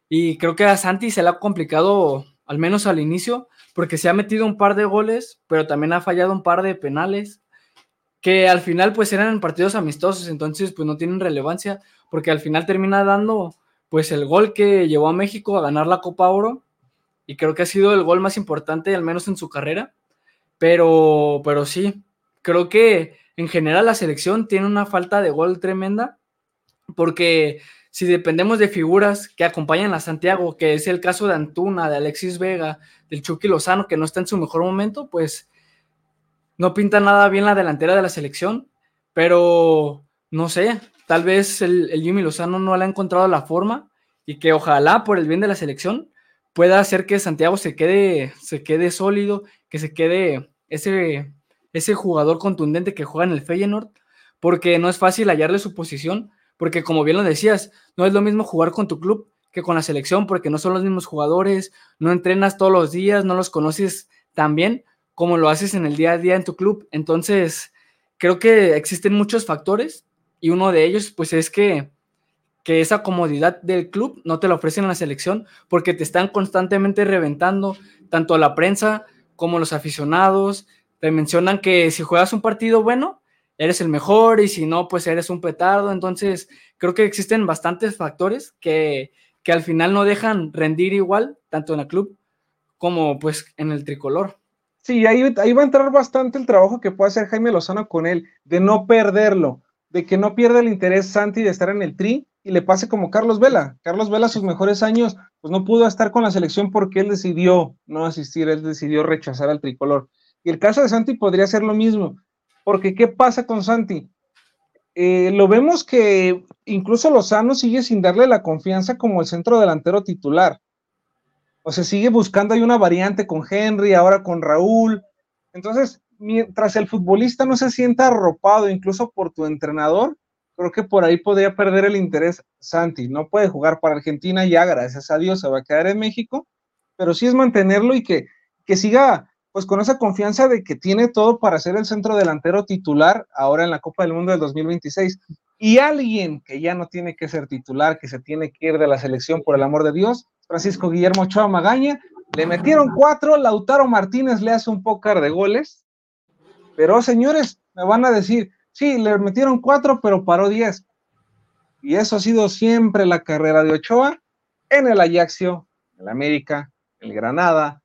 Y creo que a Santi se le ha complicado, al menos al inicio, porque se ha metido un par de goles, pero también ha fallado un par de penales, que al final pues eran partidos amistosos, entonces pues no tienen relevancia porque al final termina dando pues el gol que llevó a México a ganar la Copa Oro y creo que ha sido el gol más importante al menos en su carrera, pero pero sí, creo que en general la selección tiene una falta de gol tremenda porque si dependemos de figuras que acompañan a Santiago, que es el caso de Antuna, de Alexis Vega, del Chucky Lozano, que no está en su mejor momento, pues no pinta nada bien la delantera de la selección, pero no sé, tal vez el, Jimmy Lozano no le ha encontrado la forma y que ojalá por el bien de la selección pueda hacer que Santiago se quede, se quede sólido, que se quede ese, ese jugador contundente que juega en el Feyenoord, porque no es fácil hallarle su posición, porque como bien lo decías, no es lo mismo jugar con tu club que con la selección, porque no son los mismos jugadores, no entrenas todos los días, no los conoces tan bien como lo haces en el día a día en tu club. Entonces, creo que existen muchos factores y uno de ellos, pues, es que, que esa comodidad del club no te la ofrecen en la selección porque te están constantemente reventando, tanto la prensa como los aficionados. Te mencionan que si juegas un partido bueno, eres el mejor y si no, pues eres un petardo. Entonces, creo que existen bastantes factores que, que al final no dejan rendir igual, tanto en el club como pues en el tricolor. Sí, ahí, ahí va a entrar bastante el trabajo que puede hacer Jaime Lozano con él, de no perderlo de que no pierda el interés Santi de estar en el tri y le pase como Carlos Vela. Carlos Vela, sus mejores años, pues no pudo estar con la selección porque él decidió no asistir, él decidió rechazar al tricolor. Y el caso de Santi podría ser lo mismo, porque ¿qué pasa con Santi? Eh, lo vemos que incluso Lozano sigue sin darle la confianza como el centro delantero titular. O se sigue buscando ahí una variante con Henry, ahora con Raúl. Entonces, mientras el futbolista no se sienta arropado incluso por tu entrenador, creo que por ahí podría perder el interés Santi. No puede jugar para Argentina ya, gracias a Dios, se va a quedar en México, pero sí es mantenerlo y que, que siga pues con esa confianza de que tiene todo para ser el centro delantero titular ahora en la Copa del Mundo del 2026. Y alguien que ya no tiene que ser titular, que se tiene que ir de la selección por el amor de Dios, Francisco Guillermo Ochoa Magaña, le metieron cuatro, Lautaro Martínez le hace un pócar de goles, pero señores, me van a decir, sí, le metieron cuatro, pero paró diez. Y eso ha sido siempre la carrera de Ochoa en el Ajaxio, el América, el Granada,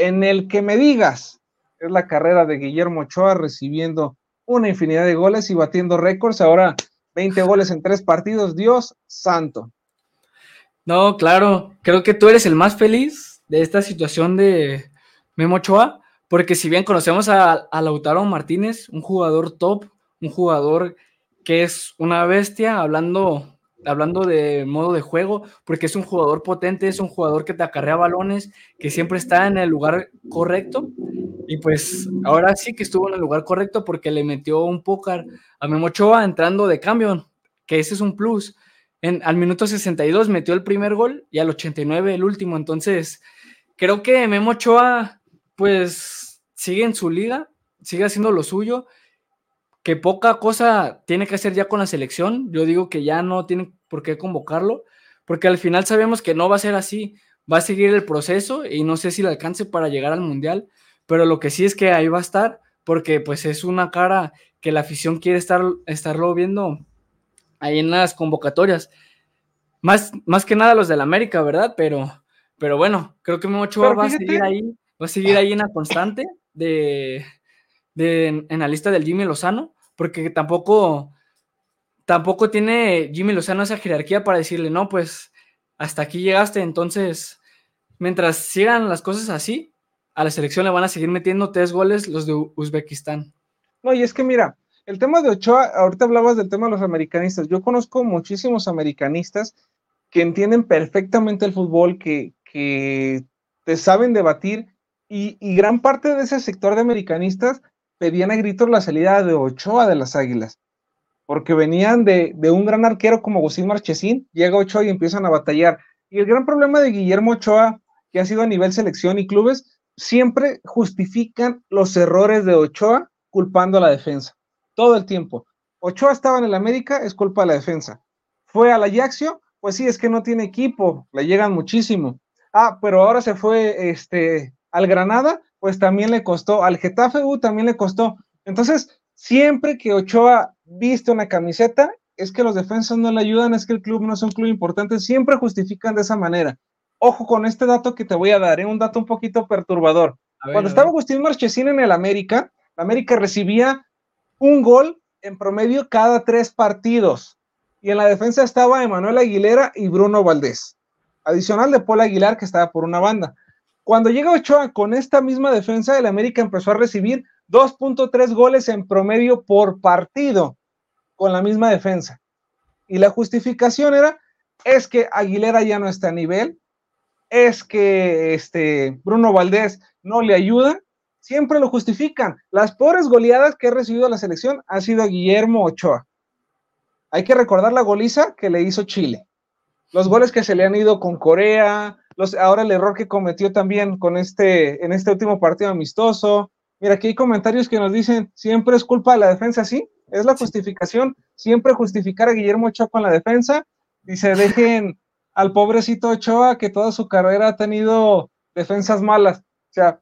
en el que me digas, es la carrera de Guillermo Ochoa recibiendo una infinidad de goles y batiendo récords. Ahora 20 goles en tres partidos, Dios santo. No, claro, creo que tú eres el más feliz de esta situación de Memo Ochoa, porque si bien conocemos a, Lautaro Martínez, un jugador top, un jugador que es una bestia, hablando hablando de modo de juego, porque es un jugador potente, es un jugador que te acarrea balones, que siempre está en el lugar correcto. Y pues ahora sí que estuvo en el lugar correcto porque le metió un pócar a Memo Ochoa entrando de cambio, que ese es un plus. Al minuto 62 metió el primer gol y al 89 el último. Entonces, creo que Memo Ochoa, pues, sigue en su liga, sigue haciendo lo suyo que poca cosa tiene que hacer ya con la selección. Yo digo que ya no tiene por qué convocarlo, porque al final sabemos que no va a ser así. Va a seguir el proceso y no sé si le alcance para llegar al mundial, pero lo que sí es que ahí va a estar, porque pues es una cara que la afición quiere estar, estarlo viendo ahí en las convocatorias. Más, más que nada los del América, ¿verdad? Pero, pero bueno, creo que Memo va a seguir ahí, va a seguir ahí en la constante de, en la lista del Jimmy Lozano, porque tampoco, tampoco tiene Jimmy Lozano esa jerarquía para decirle, no, pues hasta aquí llegaste, entonces, mientras sigan las cosas así, a la selección le van a seguir metiendo tres goles los de Uzbekistán. No, y es que mira, el tema de Ochoa, ahorita hablabas del tema de los americanistas, yo conozco muchísimos americanistas que entienden perfectamente el fútbol, que, que te saben debatir, y, y gran parte de ese sector de americanistas pedían a gritos la salida de Ochoa de las Águilas, porque venían de, un gran arquero como Agustín Marchesín, llega Ochoa y empiezan a batallar. Y el gran problema de Guillermo Ochoa, que ha sido a nivel selección y clubes, siempre justifican los errores de Ochoa culpando a la defensa, todo el tiempo. Ochoa estaba en el América, es culpa de la defensa. Fue al Ajaxio, pues sí, es que no tiene equipo, le llegan muchísimo. Ah, pero ahora se fue este, al Granada, pues también le costó, al Getafe U también le costó. Entonces, siempre que Ochoa viste una camiseta, es que los defensas no le ayudan, es que el club no es un club importante, siempre justifican de esa manera. Ojo con este dato que te voy a dar, ¿eh? un dato un poquito perturbador. Cuando estaba Agustín Marchesín en el América, América recibía un gol en promedio cada tres partidos. Y en la defensa estaba Emanuel Aguilera y Bruno Valdés. Adicional de Paul Aguilar, que estaba por una banda. Cuando llega Ochoa con esta misma defensa, el América empezó a recibir 2.3 goles en promedio por partido con la misma defensa. Y la justificación era, es que Aguilera ya no está a nivel, es que este Bruno Valdés no le ayuda, siempre lo justifican. Las pobres goleadas que ha recibido la selección ha sido Guillermo Ochoa. Hay que recordar la goliza que le hizo Chile. Los goles que se le han ido con Corea, ahora el error que cometió también con este, en este último partido amistoso. Mira, aquí hay comentarios que nos dicen, siempre es culpa de la defensa, sí, es la justificación, siempre justificar a Guillermo Ochoa con la defensa. Dice, dejen al pobrecito Ochoa que toda su carrera ha tenido defensas malas. O sea,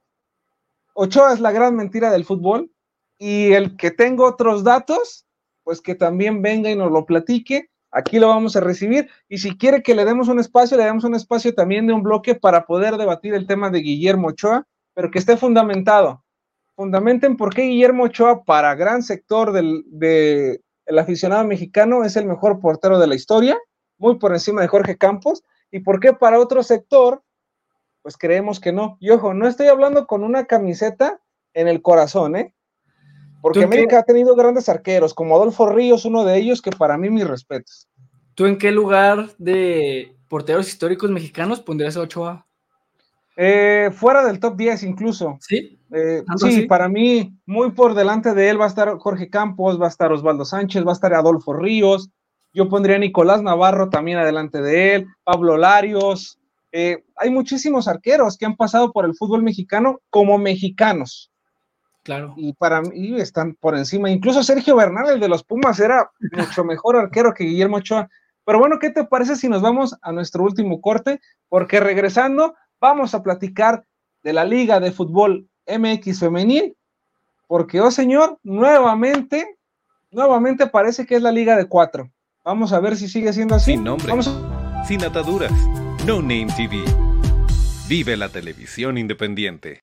Ochoa es la gran mentira del fútbol y el que tengo otros datos, pues que también venga y nos lo platique Aquí lo vamos a recibir y si quiere que le demos un espacio, le damos un espacio también de un bloque para poder debatir el tema de Guillermo Ochoa, pero que esté fundamentado. Fundamenten por qué Guillermo Ochoa, para gran sector del el aficionado mexicano, es el mejor portero de la historia, muy por encima de Jorge Campos, y por qué para otro sector, pues creemos que no. Y ojo, no estoy hablando con una camiseta en el corazón, ¿eh? Porque América ha tenido grandes arqueros, como Adolfo Ríos, uno de ellos, que para mí mis respetos. ¿Tú en qué lugar de porteros históricos mexicanos pondrías a Ochoa? Eh, fuera del top 10 incluso. Sí. Eh, sí, para mí, muy por delante de él va a estar Jorge Campos, va a estar Osvaldo Sánchez, va a estar Adolfo Ríos. Yo pondría a Nicolás Navarro también adelante de él, Pablo Larios. Eh, hay muchísimos arqueros que han pasado por el fútbol mexicano como mexicanos. Y para mí están por encima. Incluso Sergio Bernal, el de los Pumas, era mucho mejor arquero que Guillermo Ochoa. Pero bueno, ¿qué te parece si nos vamos a nuestro último corte? Porque regresando, vamos a platicar de la Liga de Fútbol MX Femenil. Porque, oh señor, nuevamente, nuevamente parece que es la Liga de cuatro. Vamos a ver si sigue siendo así. Sin nombre, sin ataduras, No Name TV. Vive la televisión independiente.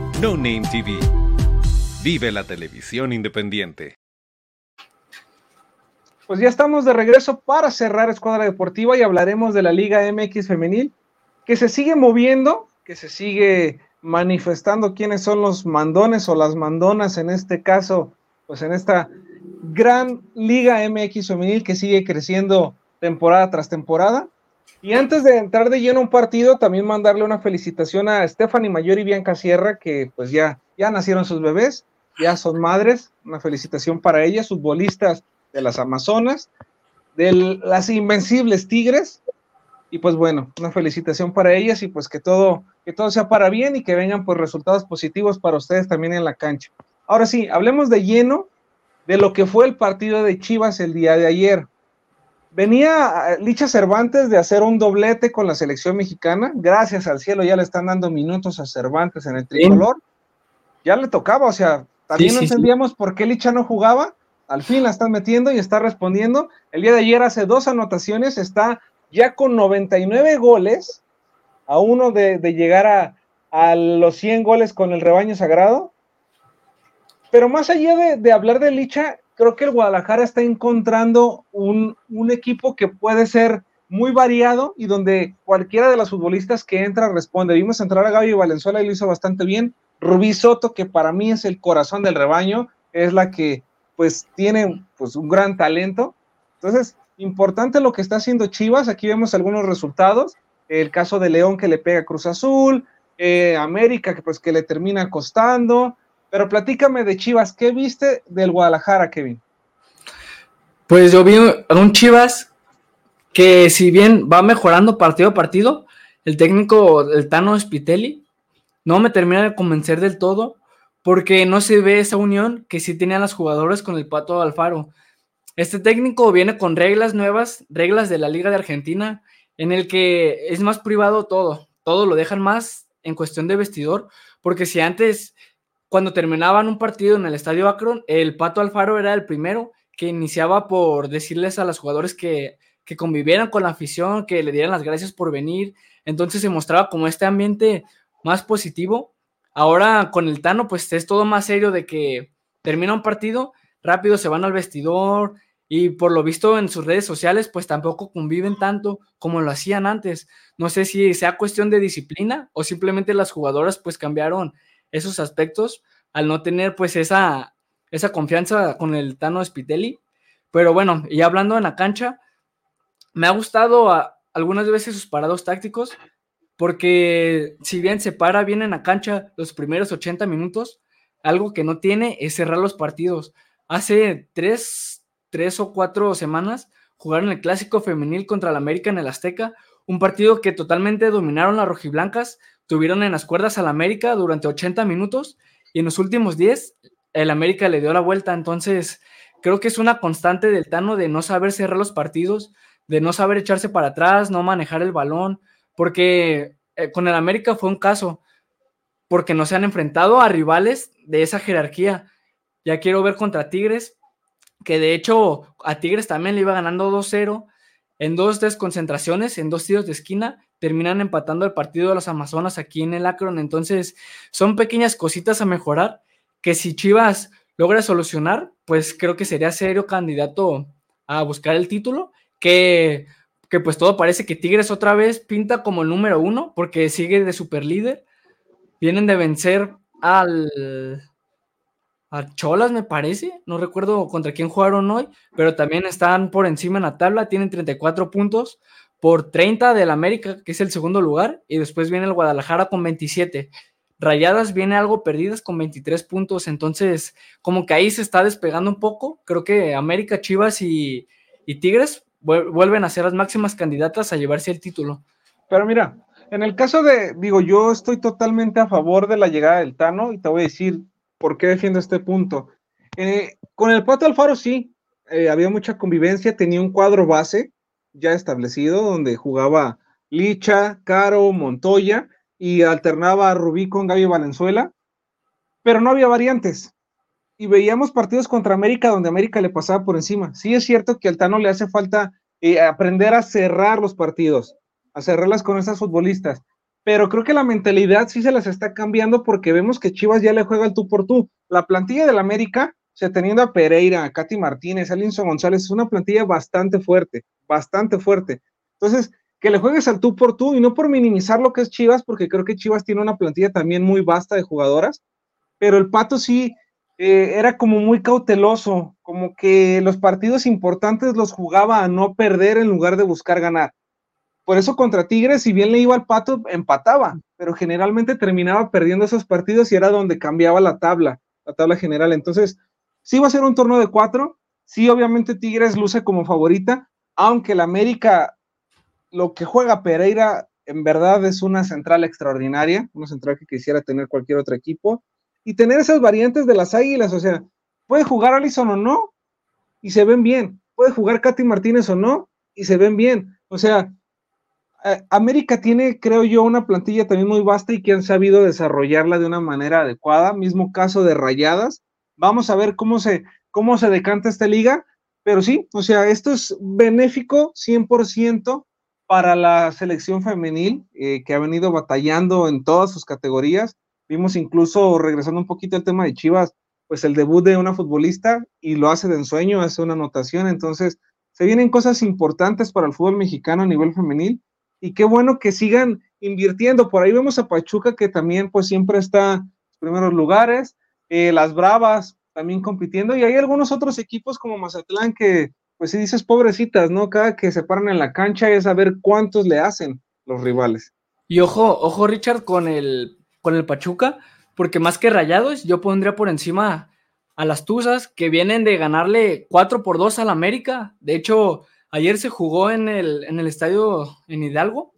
No Name TV. Vive la televisión independiente. Pues ya estamos de regreso para cerrar Escuadra Deportiva y hablaremos de la Liga MX Femenil, que se sigue moviendo, que se sigue manifestando quiénes son los mandones o las mandonas en este caso, pues en esta gran Liga MX Femenil que sigue creciendo temporada tras temporada. Y antes de entrar de lleno a un partido, también mandarle una felicitación a Stephanie Mayor y Bianca Sierra, que pues ya, ya nacieron sus bebés, ya son madres. Una felicitación para ellas, futbolistas de las Amazonas, de las Invencibles Tigres. Y pues bueno, una felicitación para ellas y pues que todo, que todo sea para bien y que vengan pues resultados positivos para ustedes también en la cancha. Ahora sí, hablemos de lleno de lo que fue el partido de Chivas el día de ayer. Venía Licha Cervantes de hacer un doblete con la selección mexicana. Gracias al cielo ya le están dando minutos a Cervantes en el tricolor. Ya le tocaba, o sea, también Sí, no sí. entendíamos por qué Licha no jugaba. Al fin la están metiendo y está respondiendo. El día de ayer hace dos anotaciones, está ya con 99 goles, a uno de, de llegar a, a los 100 goles con el rebaño sagrado. Pero más allá de, de hablar de Licha, creo que el Guadalajara está encontrando un, un equipo que puede ser muy variado y donde cualquiera de las futbolistas que entra responde. Vimos entrar a Gaby Valenzuela y lo hizo bastante bien. Rubí Soto, que para mí es el corazón del rebaño, es la que pues tiene pues un gran talento. Entonces, importante lo que está haciendo Chivas. Aquí vemos algunos resultados. El caso de León que le pega Cruz Azul, eh, América que pues que le termina costando. Pero platícame de Chivas, ¿qué viste del Guadalajara, Kevin? Pues yo vi a un Chivas que si bien va mejorando partido a partido, el técnico, el Tano Spitelli, no me termina de convencer del todo porque no se ve esa unión que sí tenían las jugadoras con el Pato Alfaro. Este técnico viene con reglas nuevas, reglas de la Liga de Argentina, en el que es más privado todo, todo lo dejan más en cuestión de vestidor, porque si antes, cuando terminaban un partido en el Estadio Akron, el Pato Alfaro era el primero que iniciaba por decirles a los jugadores que, que convivieran con la afición, que le dieran las gracias por venir, entonces se mostraba como este ambiente más positivo. Ahora con el Tano, pues es todo más serio de que termina un partido, rápido se van al vestidor y por lo visto en sus redes sociales, pues tampoco conviven tanto como lo hacían antes. No sé si sea cuestión de disciplina o simplemente las jugadoras pues cambiaron esos aspectos al no tener pues esa, esa confianza con el Tano Spitelli. Pero bueno, y hablando en la cancha, me ha gustado a- algunas veces sus parados tácticos, porque si bien se para bien en la cancha los primeros 80 minutos, algo que no tiene es cerrar los partidos. Hace tres, tres o cuatro semanas jugaron el clásico femenil contra el América en el Azteca, un partido que totalmente dominaron las rojiblancas, tuvieron en las cuerdas al América durante 80 minutos y en los últimos 10 el América le dio la vuelta. Entonces, creo que es una constante del Tano de no saber cerrar los partidos, de no saber echarse para atrás, no manejar el balón, porque eh, con el América fue un caso, porque no se han enfrentado a rivales de esa jerarquía. Ya quiero ver contra Tigres, que de hecho a Tigres también le iba ganando 2-0 en dos desconcentraciones, en dos tiros de esquina, terminan empatando el partido de los Amazonas aquí en el Akron. Entonces, son pequeñas cositas a mejorar que si Chivas logra solucionar, pues creo que sería serio candidato a buscar el título, que, que pues todo parece que Tigres otra vez pinta como el número uno, porque sigue de super líder. Vienen de vencer al, a Cholas, me parece. No recuerdo contra quién jugaron hoy, pero también están por encima en la tabla. Tienen 34 puntos por 30 del América, que es el segundo lugar, y después viene el Guadalajara con 27. Rayadas viene algo perdidas con 23 puntos, entonces como que ahí se está despegando un poco. Creo que América, Chivas y, Tigres vuelven a ser las máximas candidatas a llevarse el título. Pero mira, en el caso de, digo, yo estoy totalmente a favor de la llegada del Tano y te voy a decir por qué defiendo este punto. Eh, con el Pato Alfaro sí, eh, había mucha convivencia, tenía un cuadro base ya establecido donde jugaba Licha, Caro, Montoya y alternaba a Rubí con Gaby Valenzuela, pero no había variantes. Y veíamos partidos contra América donde América le pasaba por encima. Sí es cierto que al Tano le hace falta eh, aprender a cerrar los partidos, a cerrarlas con esas futbolistas, pero creo que la mentalidad sí se las está cambiando porque vemos que Chivas ya le juega el tú por tú. La plantilla del América, se teniendo a Pereira, a Katy Martínez, a Linson González, es una plantilla bastante fuerte, bastante fuerte. Entonces, que le juegues al tú por tú y no por minimizar lo que es Chivas, porque creo que Chivas tiene una plantilla también muy vasta de jugadoras, pero el Pato sí eh, era como muy cauteloso, como que los partidos importantes los jugaba a no perder en lugar de buscar ganar. Por eso contra Tigres, si bien le iba al Pato, empataba, pero generalmente terminaba perdiendo esos partidos y era donde cambiaba la tabla, la tabla general. Entonces, sí va a ser un torneo de cuatro, sí obviamente Tigres luce como favorita, aunque la América lo que juega Pereira en verdad es una central extraordinaria, una central que quisiera tener cualquier otro equipo, y tener esas variantes de las águilas, o sea, puede jugar Allison o no, y se ven bien, puede jugar Katy Martínez o no, y se ven bien, o sea, eh, América tiene, creo yo, una plantilla también muy vasta y que han sabido desarrollarla de una manera adecuada, mismo caso de Rayadas, vamos a ver cómo se, cómo se decanta esta liga, pero sí, o sea, esto es benéfico 100% para la selección femenil eh, que ha venido batallando en todas sus categorías. Vimos incluso, regresando un poquito al tema de Chivas, pues el debut de una futbolista y lo hace de ensueño, hace una anotación. Entonces, se vienen cosas importantes para el fútbol mexicano a nivel femenil y qué bueno que sigan invirtiendo. Por ahí vemos a Pachuca que también pues siempre está en los primeros lugares, eh, las Bravas también compitiendo y hay algunos otros equipos como Mazatlán que pues si dices pobrecitas, ¿no? Cada que se paran en la cancha es saber cuántos le hacen los rivales. Y ojo, ojo Richard con el, con el Pachuca, porque más que rayados, yo pondría por encima a las Tuzas que vienen de ganarle 4 por 2 al América. De hecho, ayer se jugó en el, en el estadio en Hidalgo.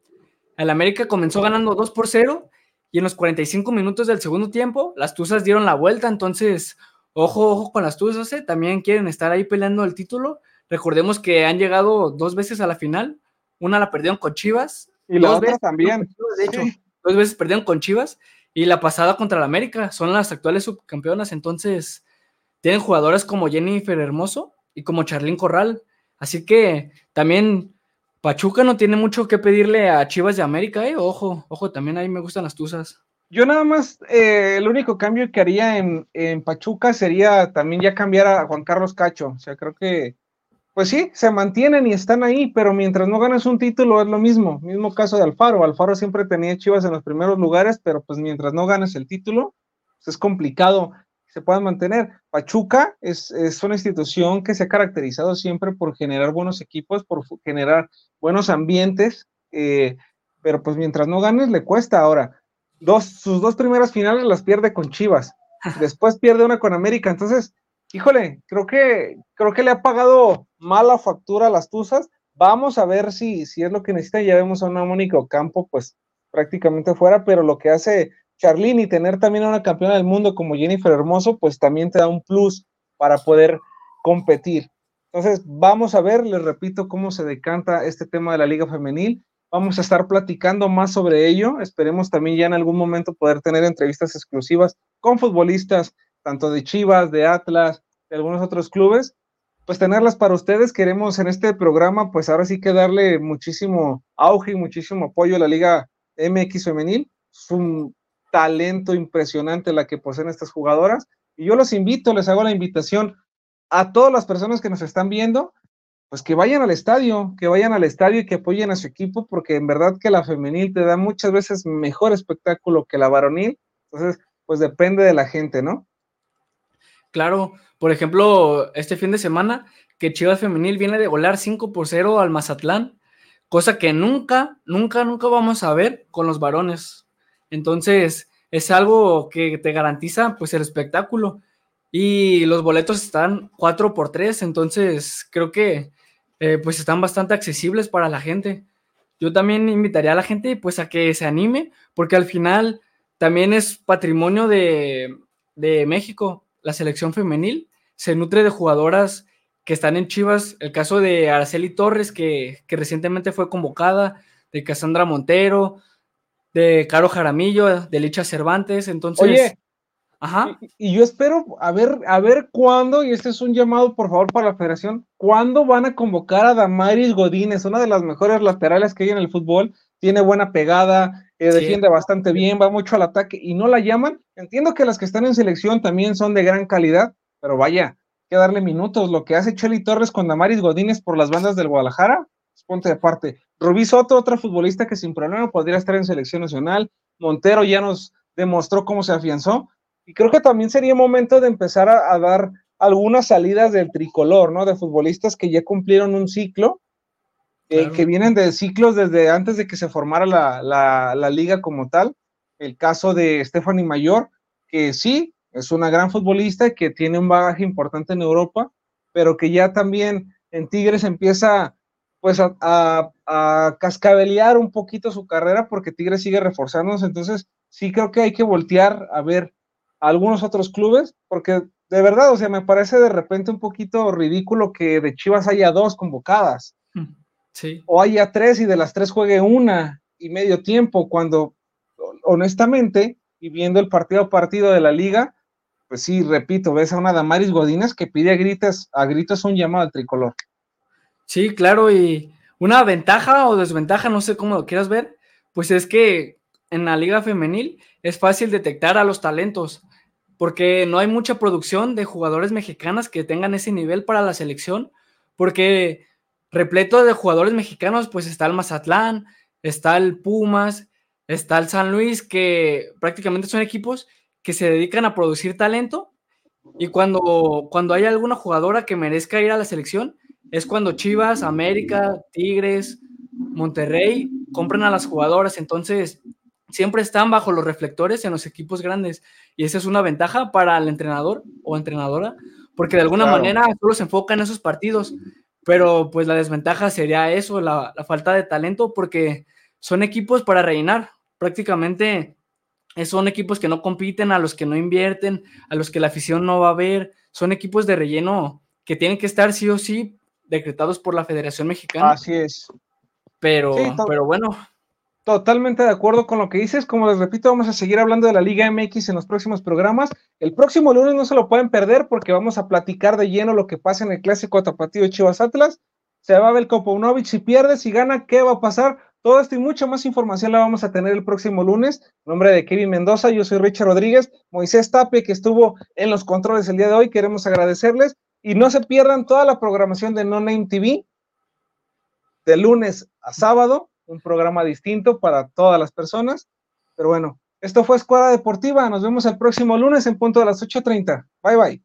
El América comenzó ganando 2 por 0 y en los 45 minutos del segundo tiempo las Tuzas dieron la vuelta. Entonces, ojo, ojo con las Tuzas, ¿eh? también quieren estar ahí peleando el título Recordemos que han llegado dos veces a la final. Una la perdieron con Chivas. Y la otra también. de hecho, dos veces perdieron con Chivas. Y la pasada contra la América. Son las actuales subcampeonas. Entonces, tienen jugadoras como Jennifer Hermoso y como Charlín Corral. Así que también Pachuca no tiene mucho que pedirle a Chivas de América, ¿eh? Ojo, ojo, también ahí me gustan las tuzas. Yo nada más, eh, el único cambio que haría en, en, Pachuca sería también ya cambiar a Juan Carlos Cacho. O sea, creo que pues sí, se mantienen y están ahí, pero mientras no ganes un título es lo mismo. Mismo caso de Alfaro. Alfaro siempre tenía Chivas en los primeros lugares, pero pues mientras no ganes el título, pues es complicado se puedan mantener. Pachuca es, una institución que se ha caracterizado siempre por generar buenos equipos, por generar buenos ambientes, eh, pero pues mientras no ganes le cuesta ahora. Dos, sus dos primeras finales las pierde con Chivas. [laughs] después pierde una con América. Entonces, híjole, creo que, creo que le ha pagado mala factura a las Tuzas. Vamos a ver si, si es lo que necesita. Ya vemos a una Mónica Campo, pues prácticamente fuera, pero lo que hace Charlene y tener también a una campeona del mundo como Jennifer Hermoso, pues también te da un plus para poder competir. Entonces, vamos a ver, les repito, cómo se decanta este tema de la Liga Femenil. Vamos a estar platicando más sobre ello. Esperemos también ya en algún momento poder tener entrevistas exclusivas con futbolistas, tanto de Chivas, de Atlas, de algunos otros clubes. Pues tenerlas para ustedes. Queremos en este programa, pues ahora sí que darle muchísimo auge y muchísimo apoyo a la Liga MX Femenil. Talento impresionante la que poseen estas jugadoras. Y yo los invito, les hago la invitación a todas las personas que nos están viendo pues que vayan al estadio, que vayan al estadio y que apoyen a su equipo, porque en verdad que la femenil te da muchas veces mejor espectáculo que la varonil, entonces, pues depende de la gente, ¿no? Claro, por ejemplo, este fin de semana, que Chivas Femenil viene de volar 5 por 0 al Mazatlán, cosa que nunca, nunca, nunca vamos a ver con los varones. Entonces, es algo que te garantiza pues el espectáculo. Y los boletos están 4 por 3, entonces creo que eh, pues están bastante accesibles para la gente. Yo también invitaría a la gente pues a que se anime, porque al final también es patrimonio de, México, la selección femenil, se nutre de jugadoras que están en Chivas, el caso de Araceli Torres, que, recientemente fue convocada, de Cassandra Montero, de Caro Jaramillo, de Licha Cervantes, entonces... Y, yo espero a ver, a ver cuándo, y este es un llamado por favor para la federación, cuándo van a convocar a Damaris Godínez, una de las mejores laterales que hay en el fútbol, tiene buena pegada, eh, defiende bastante bien, va mucho al ataque y no la llaman. Entiendo que las que están en selección también son de gran calidad, pero vaya, hay que darle minutos. Lo que hace Chely Torres con Damaris Godínez por las bandas del Guadalajara, pues, ponte de parte. Rubí Soto, otra futbolista que sin problema podría estar en selección nacional. Montero ya nos demostró cómo se afianzó. Y creo que también sería momento de empezar a, dar algunas salidas del tricolor, ¿no? De futbolistas que ya cumplieron un ciclo, eh, que vienen de ciclos desde antes de que se formara la, liga como tal. El caso de Stephanie Mayor, que sí, es una gran futbolista que tiene un bagaje importante en Europa, pero que ya también en Tigres empieza pues a, a, a, cascabelear un poquito su carrera porque Tigres sigue reforzándose, entonces sí creo que hay que voltear a ver algunos otros clubes, porque de verdad, o sea, me parece de repente un poquito ridículo que de Chivas haya dos convocadas. Mm, sí. O haya tres y de las tres juegue una y medio tiempo, cuando honestamente, y viendo el partido a partido de la liga, pues sí, repito, ves a una Damaris Godínez que pide a gritos, a gritos un llamado al tricolor. Sí, claro, y una ventaja o desventaja, no sé cómo lo quieras ver, pues es que en la liga femenil es fácil detectar a los talentos porque no hay mucha producción de jugadores mexicanas que tengan ese nivel para la selección, porque repleto de jugadores mexicanos, pues está el Mazatlán, está el Pumas, está el San Luis, que prácticamente son equipos que se dedican a producir talento y cuando, cuando hay alguna jugadora que merezca ir a la selección, es cuando Chivas, América, Tigres, Monterrey compran a las jugadoras. Entonces, siempre están bajo los reflectores en los equipos grandes. Y esa es una ventaja para el entrenador o entrenadora, porque de alguna manera solo se enfoca en esos partidos. Pero pues la desventaja sería eso, la, falta de talento, porque son equipos para rellenar. Prácticamente eh, son equipos que no compiten, a los que no invierten, a los que la afición no va a ver. Son equipos de relleno que tienen que estar sí o sí decretados por la Federación Mexicana. Así es. Pero, pero bueno, Totalmente de acuerdo con lo que dices. Como les repito, vamos a seguir hablando de la Liga MX en los próximos programas. El próximo lunes no se lo pueden perder porque vamos a platicar de lleno lo que pasa en el clásico tapatío de Chivas Atlas. Se va a ver Kopounovic si pierde, si gana, ¿qué va a pasar? Todo esto y mucha más información la vamos a tener el próximo lunes. En nombre de Kevin Mendoza, yo soy Richard Rodríguez, Moisés Tape, que estuvo en los controles el día de hoy. Queremos agradecerles y no se pierdan toda la programación de No Name TV de lunes a sábado un programa distinto para todas las personas. Pero bueno, esto fue Escuadra Deportiva. Nos vemos el próximo lunes en punto de las 8.30. Bye bye.